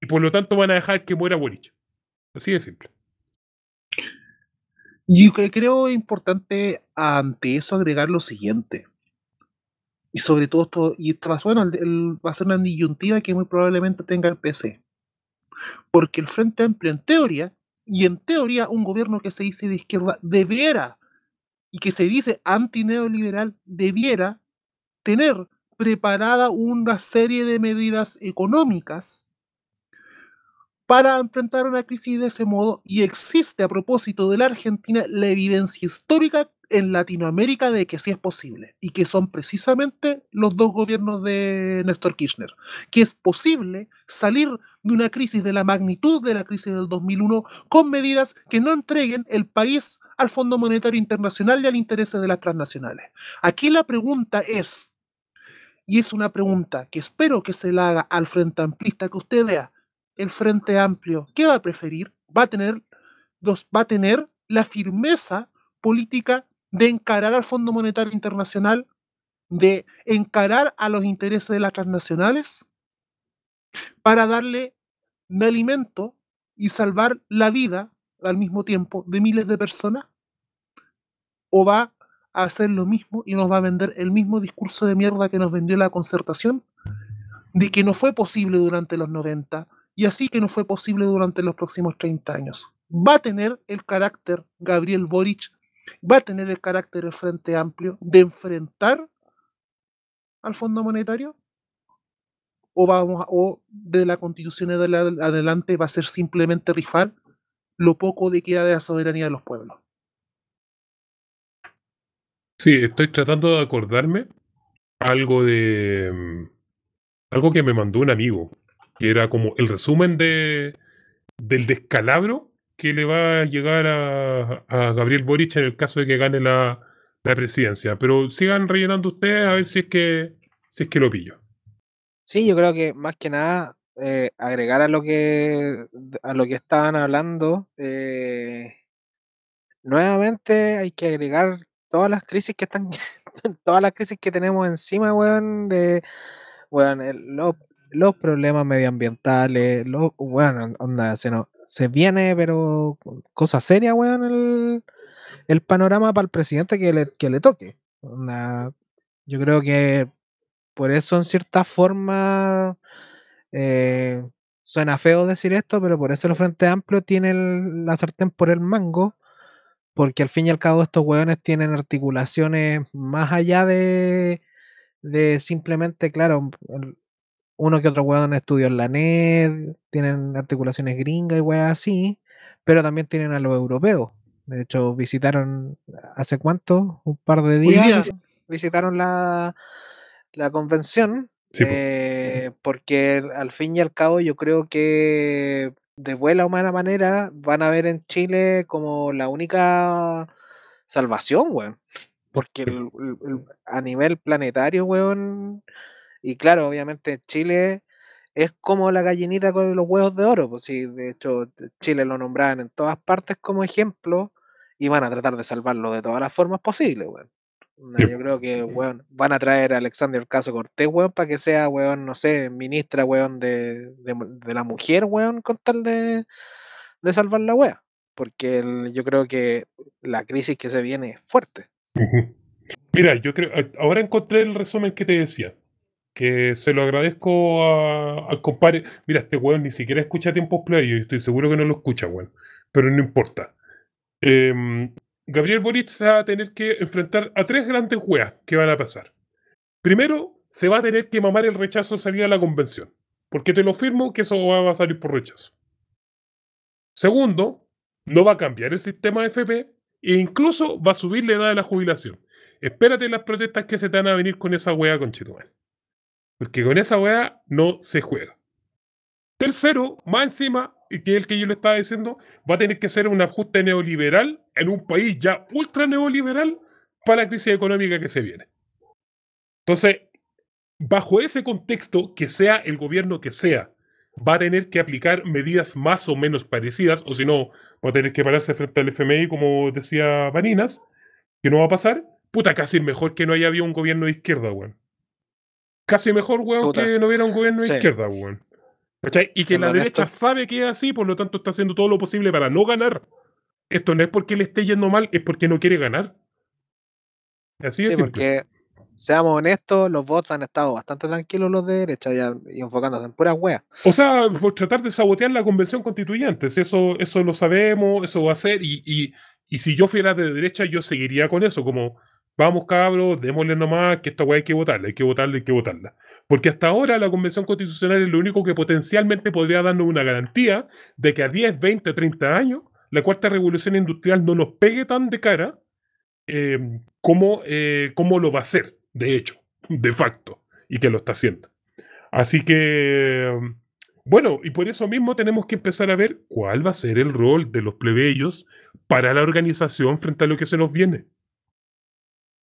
S2: Y por lo tanto van a dejar que muera Boric. Así de simple.
S4: Y creo importante ante eso agregar lo siguiente. Y sobre todo esto, y esto va, bueno, el- va a ser una disyuntiva que muy probablemente tenga el PC. Porque el Frente Amplio, en teoría, y en teoría un gobierno que se dice de izquierda debiera, y que se dice antineoliberal, debiera tener preparada una serie de medidas económicas para enfrentar una crisis de ese modo y existe a propósito de la Argentina la evidencia histórica en Latinoamérica de que sí es posible y que son precisamente los dos gobiernos de Néstor Kirchner, que es posible salir de una crisis de la magnitud de la crisis del 2001 con medidas que no entreguen el país al Fondo Monetario Internacional y al interés de las transnacionales. Aquí la pregunta es, y es una pregunta que espero que se la haga al Frente Amplista, que usted vea, el Frente Amplio, ¿qué va a preferir? Va a tener, los, va a tener la firmeza política de encarar al Fondo Monetario Internacional, de encarar a los intereses de las transnacionales para darle un alimento y salvar la vida al mismo tiempo de miles de personas? ¿O va hacer lo mismo y nos va a vender el mismo discurso de mierda que nos vendió la concertación? De que no fue posible durante los 90 y así que no fue posible durante los próximos 30 años. ¿Va a tener el carácter Gabriel Boric, va a tener el carácter el Frente Amplio de enfrentar al Fondo Monetario? ¿O, vamos o de la constitución adelante va a ser simplemente rifar lo poco de queda de la soberanía de los pueblos?
S2: Sí, estoy tratando de acordarme algo de. mm, Algo que me mandó un amigo, que era como el resumen de, del descalabro que le va a llegar a, a Gabriel Boric en el caso de que gane la, la presidencia. Pero sigan rellenando ustedes a ver si es que, si es que lo pillo.
S3: Sí, yo creo que más que nada eh, agregar a lo que a lo que estaban hablando, eh, nuevamente hay que agregar todas las crisis que están, (laughs) todas las crisis que tenemos encima, weón, de weón, los, los problemas medioambientales, los, weón, onda, se, nos- se viene, pero cosa seria, weón, el, el panorama para el presidente que le, que le toque. Onda, yo creo que por eso en cierta forma eh, suena feo decir esto, pero por eso el Frente Amplio tiene la sartén por el mango, porque al fin y al cabo estos hueones tienen articulaciones más allá de, de simplemente, claro, uno que otro hueón estudió en la NED, tienen articulaciones gringas y weas así, pero también tienen a los europeos. De hecho, visitaron hace cuánto, un par de días,
S4: día.
S3: visi- visitaron la, la convención
S2: Sí,
S3: eh, porque al fin y al cabo yo creo que de buena o mala manera van a ver en Chile como la única salvación, weón. (laughs) Porque el- a nivel planetario, weón, y claro, obviamente Chile es como la gallinita con los huevos de oro, pues sí, de hecho Chile lo nombraban en todas partes como ejemplo y van a tratar de salvarlo de todas las formas posibles, weón. Yo creo que, weón, van a traer a Alexander Caso Cortés, weón, para que sea, weón, no sé, ministra, weón, de, de, la mujer, weón, con tal de, de salvar la wea. Porque el- yo creo que la crisis que se viene es fuerte.
S2: Mira, yo creo. Ahora encontré el resumen que te decía. Que se lo agradezco a- al compadre. Mira, este weón ni siquiera escucha tiempos play. Yo estoy seguro que no lo escucha, weón. Pero no importa. Em, Gabriel Boric se va a tener que enfrentar a tres grandes weas que van a pasar. Primero, se va a tener que mamar el rechazo de a la convención. Porque te lo firmo que eso va a salir por rechazo. Segundo, no va a cambiar el sistema de FP e incluso va a subir la edad de la jubilación. Espérate las protestas que se te van a venir con esa wea con Chetumal. Porque con esa wea no se juega. Tercero, más encima, y que es el que yo le estaba diciendo, va a tener que ser un ajuste neoliberal en un país ya ultra neoliberal para la crisis económica que se viene. Entonces, bajo ese contexto, que sea el gobierno que sea, va a tener que aplicar medidas más o menos parecidas, o si no, va a tener que pararse frente al FMI, como decía Varinas, que no va a pasar. Puta, casi mejor que no haya habido un gobierno de izquierda, weón. Casi mejor, weón,
S3: Puta.
S2: que no hubiera un gobierno de
S3: Sí.
S2: izquierda, weón. ¿Cachai? Y que la derecha sabe que es así, por lo tanto está haciendo todo lo posible para no ganar. Esto no es porque le esté yendo mal, es porque no quiere ganar. Así
S3: Sí, porque seamos honestos, los bots han estado bastante tranquilos los de derecha ya, y enfocándose en puras weas.
S2: O sea, por tratar de sabotear la convención constituyente, eso, eso lo sabemos, eso va a ser, y, y, y si yo fuera de derecha, yo seguiría con eso, como, vamos cabros, démosle nomás, que esta weá hay que votarla, hay que votarla, hay que votarla. Porque hasta ahora la convención constitucional es lo único que potencialmente podría darnos una garantía de que a 10, 20, 30 años, la cuarta revolución industrial no nos pegue tan de cara como, eh, como lo va a hacer, de hecho, de facto, y que lo está haciendo. Así que, bueno, y por eso mismo tenemos que empezar a ver cuál va a ser el rol de los plebeyos para la organización frente a lo que se nos viene.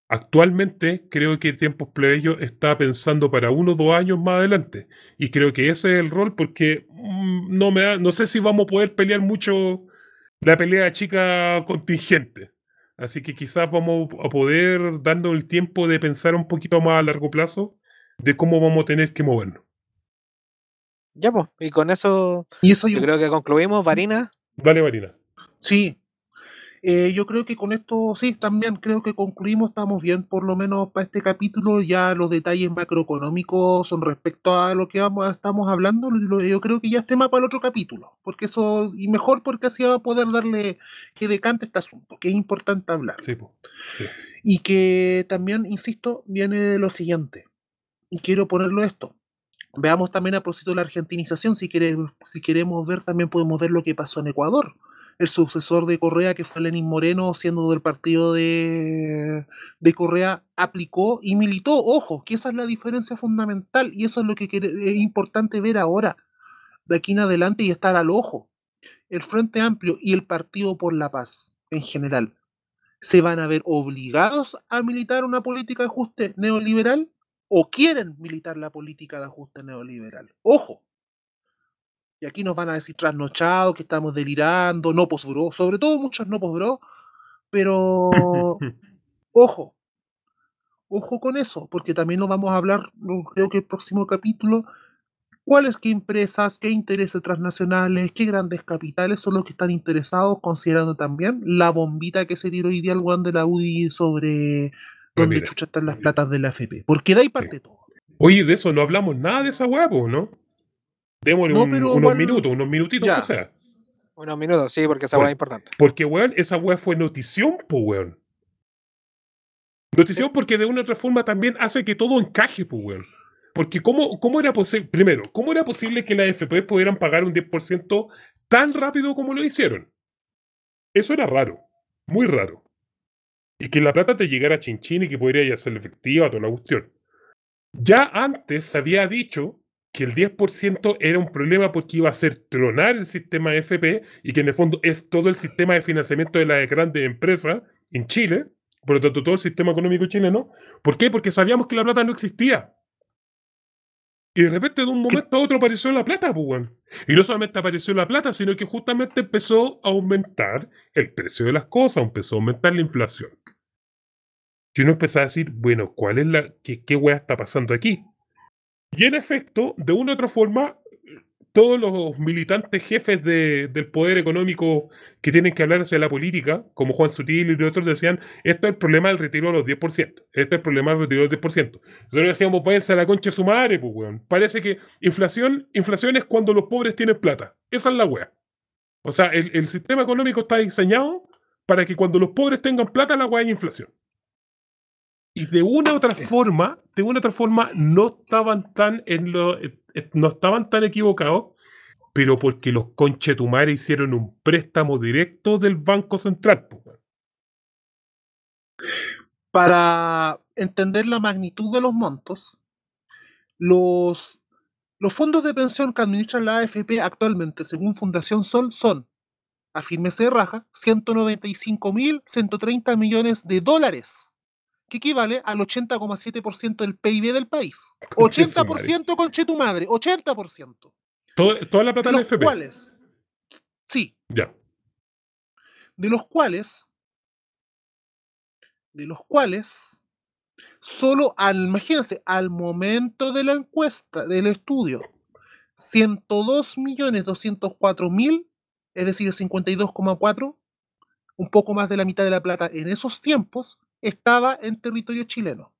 S2: Actualmente creo que Tiempos Plebeyos está pensando para uno o dos años más adelante. Y creo que ese es el rol porque mm, no, me no sé si vamos a poder pelear mucho la pelea chica contingente. Así que quizás vamos a poder darnos el tiempo de pensar un poquito más a largo plazo de cómo vamos a tener que movernos.
S3: Ya, pues, y con eso
S4: Y eso yo,
S3: yo creo que concluimos, Varina.
S2: Dale, Marina.
S4: sí. Eh, yo creo que con esto sí, también creo que concluimos, estamos bien, por lo menos para este capítulo. Ya los detalles macroeconómicos son respecto a lo que vamos, estamos hablando. Yo creo que ya es tema para el otro capítulo, porque eso, y mejor porque así va a poder darle que decante este asunto, que es importante hablar.
S2: Sí, po. Sí.
S4: Y que también, insisto, viene de lo siguiente. Y quiero ponerlo esto. Veamos también a propósito de la argentinización. Si, quiere- si queremos ver, también podemos ver lo que pasó en Ecuador. El sucesor de Correa, que fue Lenín Moreno, siendo del partido de, de Correa, aplicó y militó. Ojo, que esa es la diferencia fundamental. Y eso es lo que es importante ver ahora, de aquí en adelante, y estar al ojo. El Frente Amplio y el Partido por la Paz, en general, se van a ver obligados a militar una política de ajuste neoliberal o quieren militar la política de ajuste neoliberal. Ojo. Y aquí nos van a decir trasnochados, que estamos delirando, no posbro, sobre todo muchos no posbro, pero (laughs) ojo. Ojo con eso, porque también nos vamos a hablar, creo que el próximo capítulo, cuáles qué empresas, qué intereses transnacionales, qué grandes capitales son los que están interesados, considerando también la bombita que se tiró hoy día el weón de la UDI sobre dónde
S2: Ramírez.
S4: chucha están las platas de la FP. Porque de ahí parte todo.
S2: Oye, de eso no hablamos nada de esa hueá, ¿no? Démosle
S4: No,
S2: un- unos
S4: igual-
S2: minutos, unos minutitos
S4: Ya.
S2: que sea.
S3: Unos minutos, sí, porque esa
S2: Por-
S3: es importante.
S2: Porque, weón, esa weá fue notición, po, weón. Notición porque de una u otra forma también hace que todo encaje, po, weón. Porque ¿cómo, cómo era posible, primero, cómo era posible que las FP pudieran pagar un 10% tan rápido como lo hicieron? Eso era raro, muy raro. Y que la plata te llegara a chinchín y que podría ya ser efectiva toda la cuestión. Ya antes se había dicho que el 10% era un problema porque iba a hacer tronar el sistema FP y que en el fondo es todo el sistema de financiamiento de las grandes empresas en Chile, por lo tanto todo el sistema económico chileno. ¿Por qué? Porque sabíamos que la plata no existía. Y de repente de un momento a otro apareció la plata, pues, weón. Y no solamente apareció la plata, sino que justamente empezó a aumentar el precio de las cosas, empezó a aumentar la inflación. Y uno empezó a decir, bueno, ¿cuál es la. qué, qué weá está pasando aquí? Y en efecto, de una u otra forma, todos los militantes jefes de- del poder económico que tienen que hablar hacia la política, como Juan Sutil y otros, decían, esto es el problema del retiro de los 10%, esto es el problema del retiro de los 10%. Nosotros decíamos, váyanse a la concha de su madre, pues, weón. Parece que inflación, inflación es cuando los pobres tienen plata. Esa es la wea. O sea, el, el sistema económico está diseñado para que cuando los pobres tengan plata, la wea hay inflación. Y de una u otra forma, de una u otra forma, no estaban tan en lo, eh, eh, no estaban tan equivocados, pero porque los conchetumares hicieron un préstamo directo del Banco Central.
S4: Para entender la magnitud de los montos, los Los fondos de pensión que administra la AFP actualmente, según Fundación Sol, son, afírmese de raja, 195.130 millones de dólares, que equivale al 80,7% del PIB del país.
S2: Conche su
S4: 80% conche tu madre, 80%.
S2: Todo- toda la plata
S4: De
S2: de
S4: los
S2: FP.
S4: cuales, sí,
S2: Ya.
S4: de los cuales, de los cuales, solo al, imagínense, al momento de la encuesta, del estudio, 102.204.000, es decir, 52,4, un poco más de la mitad de la plata en esos tiempos, estaba en territorio chileno.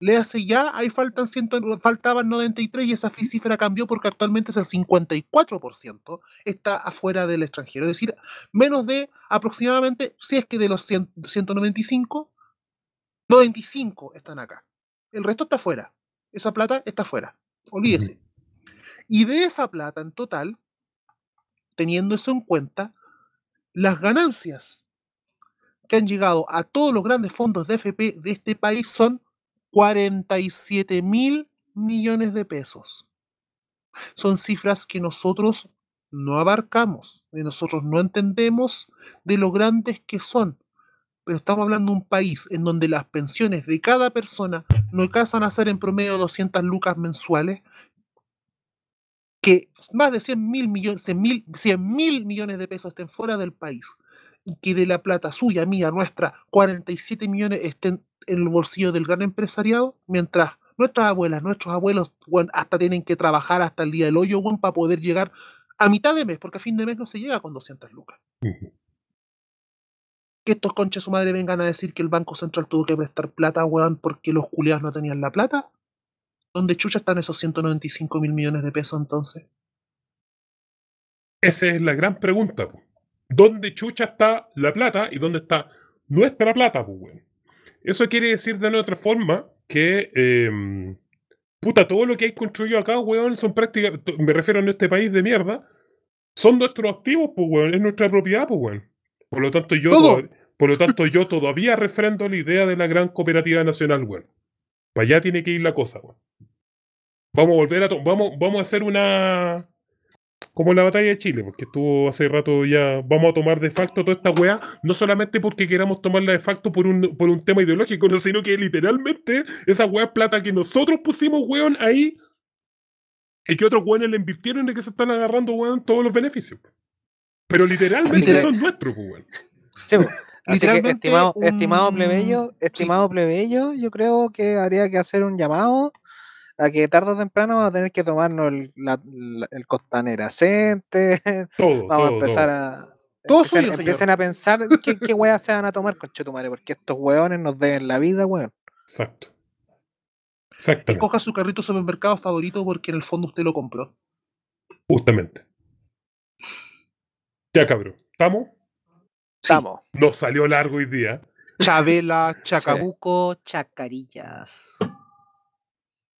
S4: Léase ya, ahí faltan ciento- faltaban 93 y esa cifra cambió porque actualmente es el 54% está afuera del extranjero. Es decir, menos de aproximadamente, si es que de los 100 195, 95 están acá. El resto está afuera. Esa plata está afuera. Olvídese. Y de esa plata en total, teniendo eso en cuenta, las ganancias que han llegado a todos los grandes fondos de FP de este país son 47 mil millones de pesos. Son cifras que nosotros no abarcamos, y nosotros no entendemos de lo grandes que son. Pero estamos hablando de un país en donde las pensiones de cada persona no alcanzan a ser en promedio 200 lucas mensuales, que más de 100 mil millones, 100 mil, 100 mil millones de pesos estén fuera del país y que de la plata suya, mía, nuestra, 47 millones estén en el bolsillo del gran empresariado, mientras nuestras abuelas, nuestros abuelos, hasta tienen que trabajar hasta el día del hoyo, weón, para poder llegar a mitad de mes, porque a fin de mes no se llega con 200 lucas. Que estos conches su madre vengan a decir que el Banco Central tuvo que prestar plata, weón, porque los culiados no tenían la plata. ¿Dónde chucha están esos 195 mil millones de pesos entonces?
S2: Esa es la gran pregunta. po. ¿Dónde chucha está la plata y dónde está nuestra plata, pues, weón? Eso quiere decir de otra forma que, em, puta, todo lo que hay construido acá, weón, son prácticas, me refiero a este país de mierda, son nuestros activos, pues, weón, es nuestra propiedad, pues, weón. Por lo tanto, yo,
S4: Todo.
S2: por lo tanto, yo todavía refrendo la idea de la gran cooperativa nacional, weón. Para allá tiene que ir la cosa, weón. Vamos a volver a... Vamos, vamos a hacer una... Como la batalla de Chile, porque estuvo hace rato ya. Vamos a tomar de facto toda esta weá, no solamente porque queramos tomarla de facto por un, por un tema ideológico, no, sino que literalmente esa weá es plata que nosotros pusimos, weón, ahí y que otros weones le invirtieron y que se están agarrando, weón, todos los beneficios. Pero literalmente son nuestros, pues, weón.
S3: Sí, po. (laughs) Así que, estimado,
S4: un-
S3: estimado plebeyo,
S4: sí.
S3: estimado plebeyo, yo creo que habría que hacer un llamado a que tarde o temprano vamos a tener que tomarnos el, la- la- el costanera Center, (laughs)
S2: Todo,
S3: vamos a empezar
S2: todo.
S3: a...
S4: Todo
S3: empiecen,
S4: suyo,
S3: empiecen a pensar qué, qué weas se van a tomar, conchetumare, porque estos weones nos deben la vida, weón.
S2: Exacto. Exactamente.
S4: Escoja su carrito supermercado favorito porque en el fondo usted lo compró.
S2: Justamente. Ya, cabrón. ¿Estamos?
S3: Estamos.
S2: Nos salió largo hoy día.
S4: Chabela, Chacabuco.
S5: Chacabuco, chacarillas.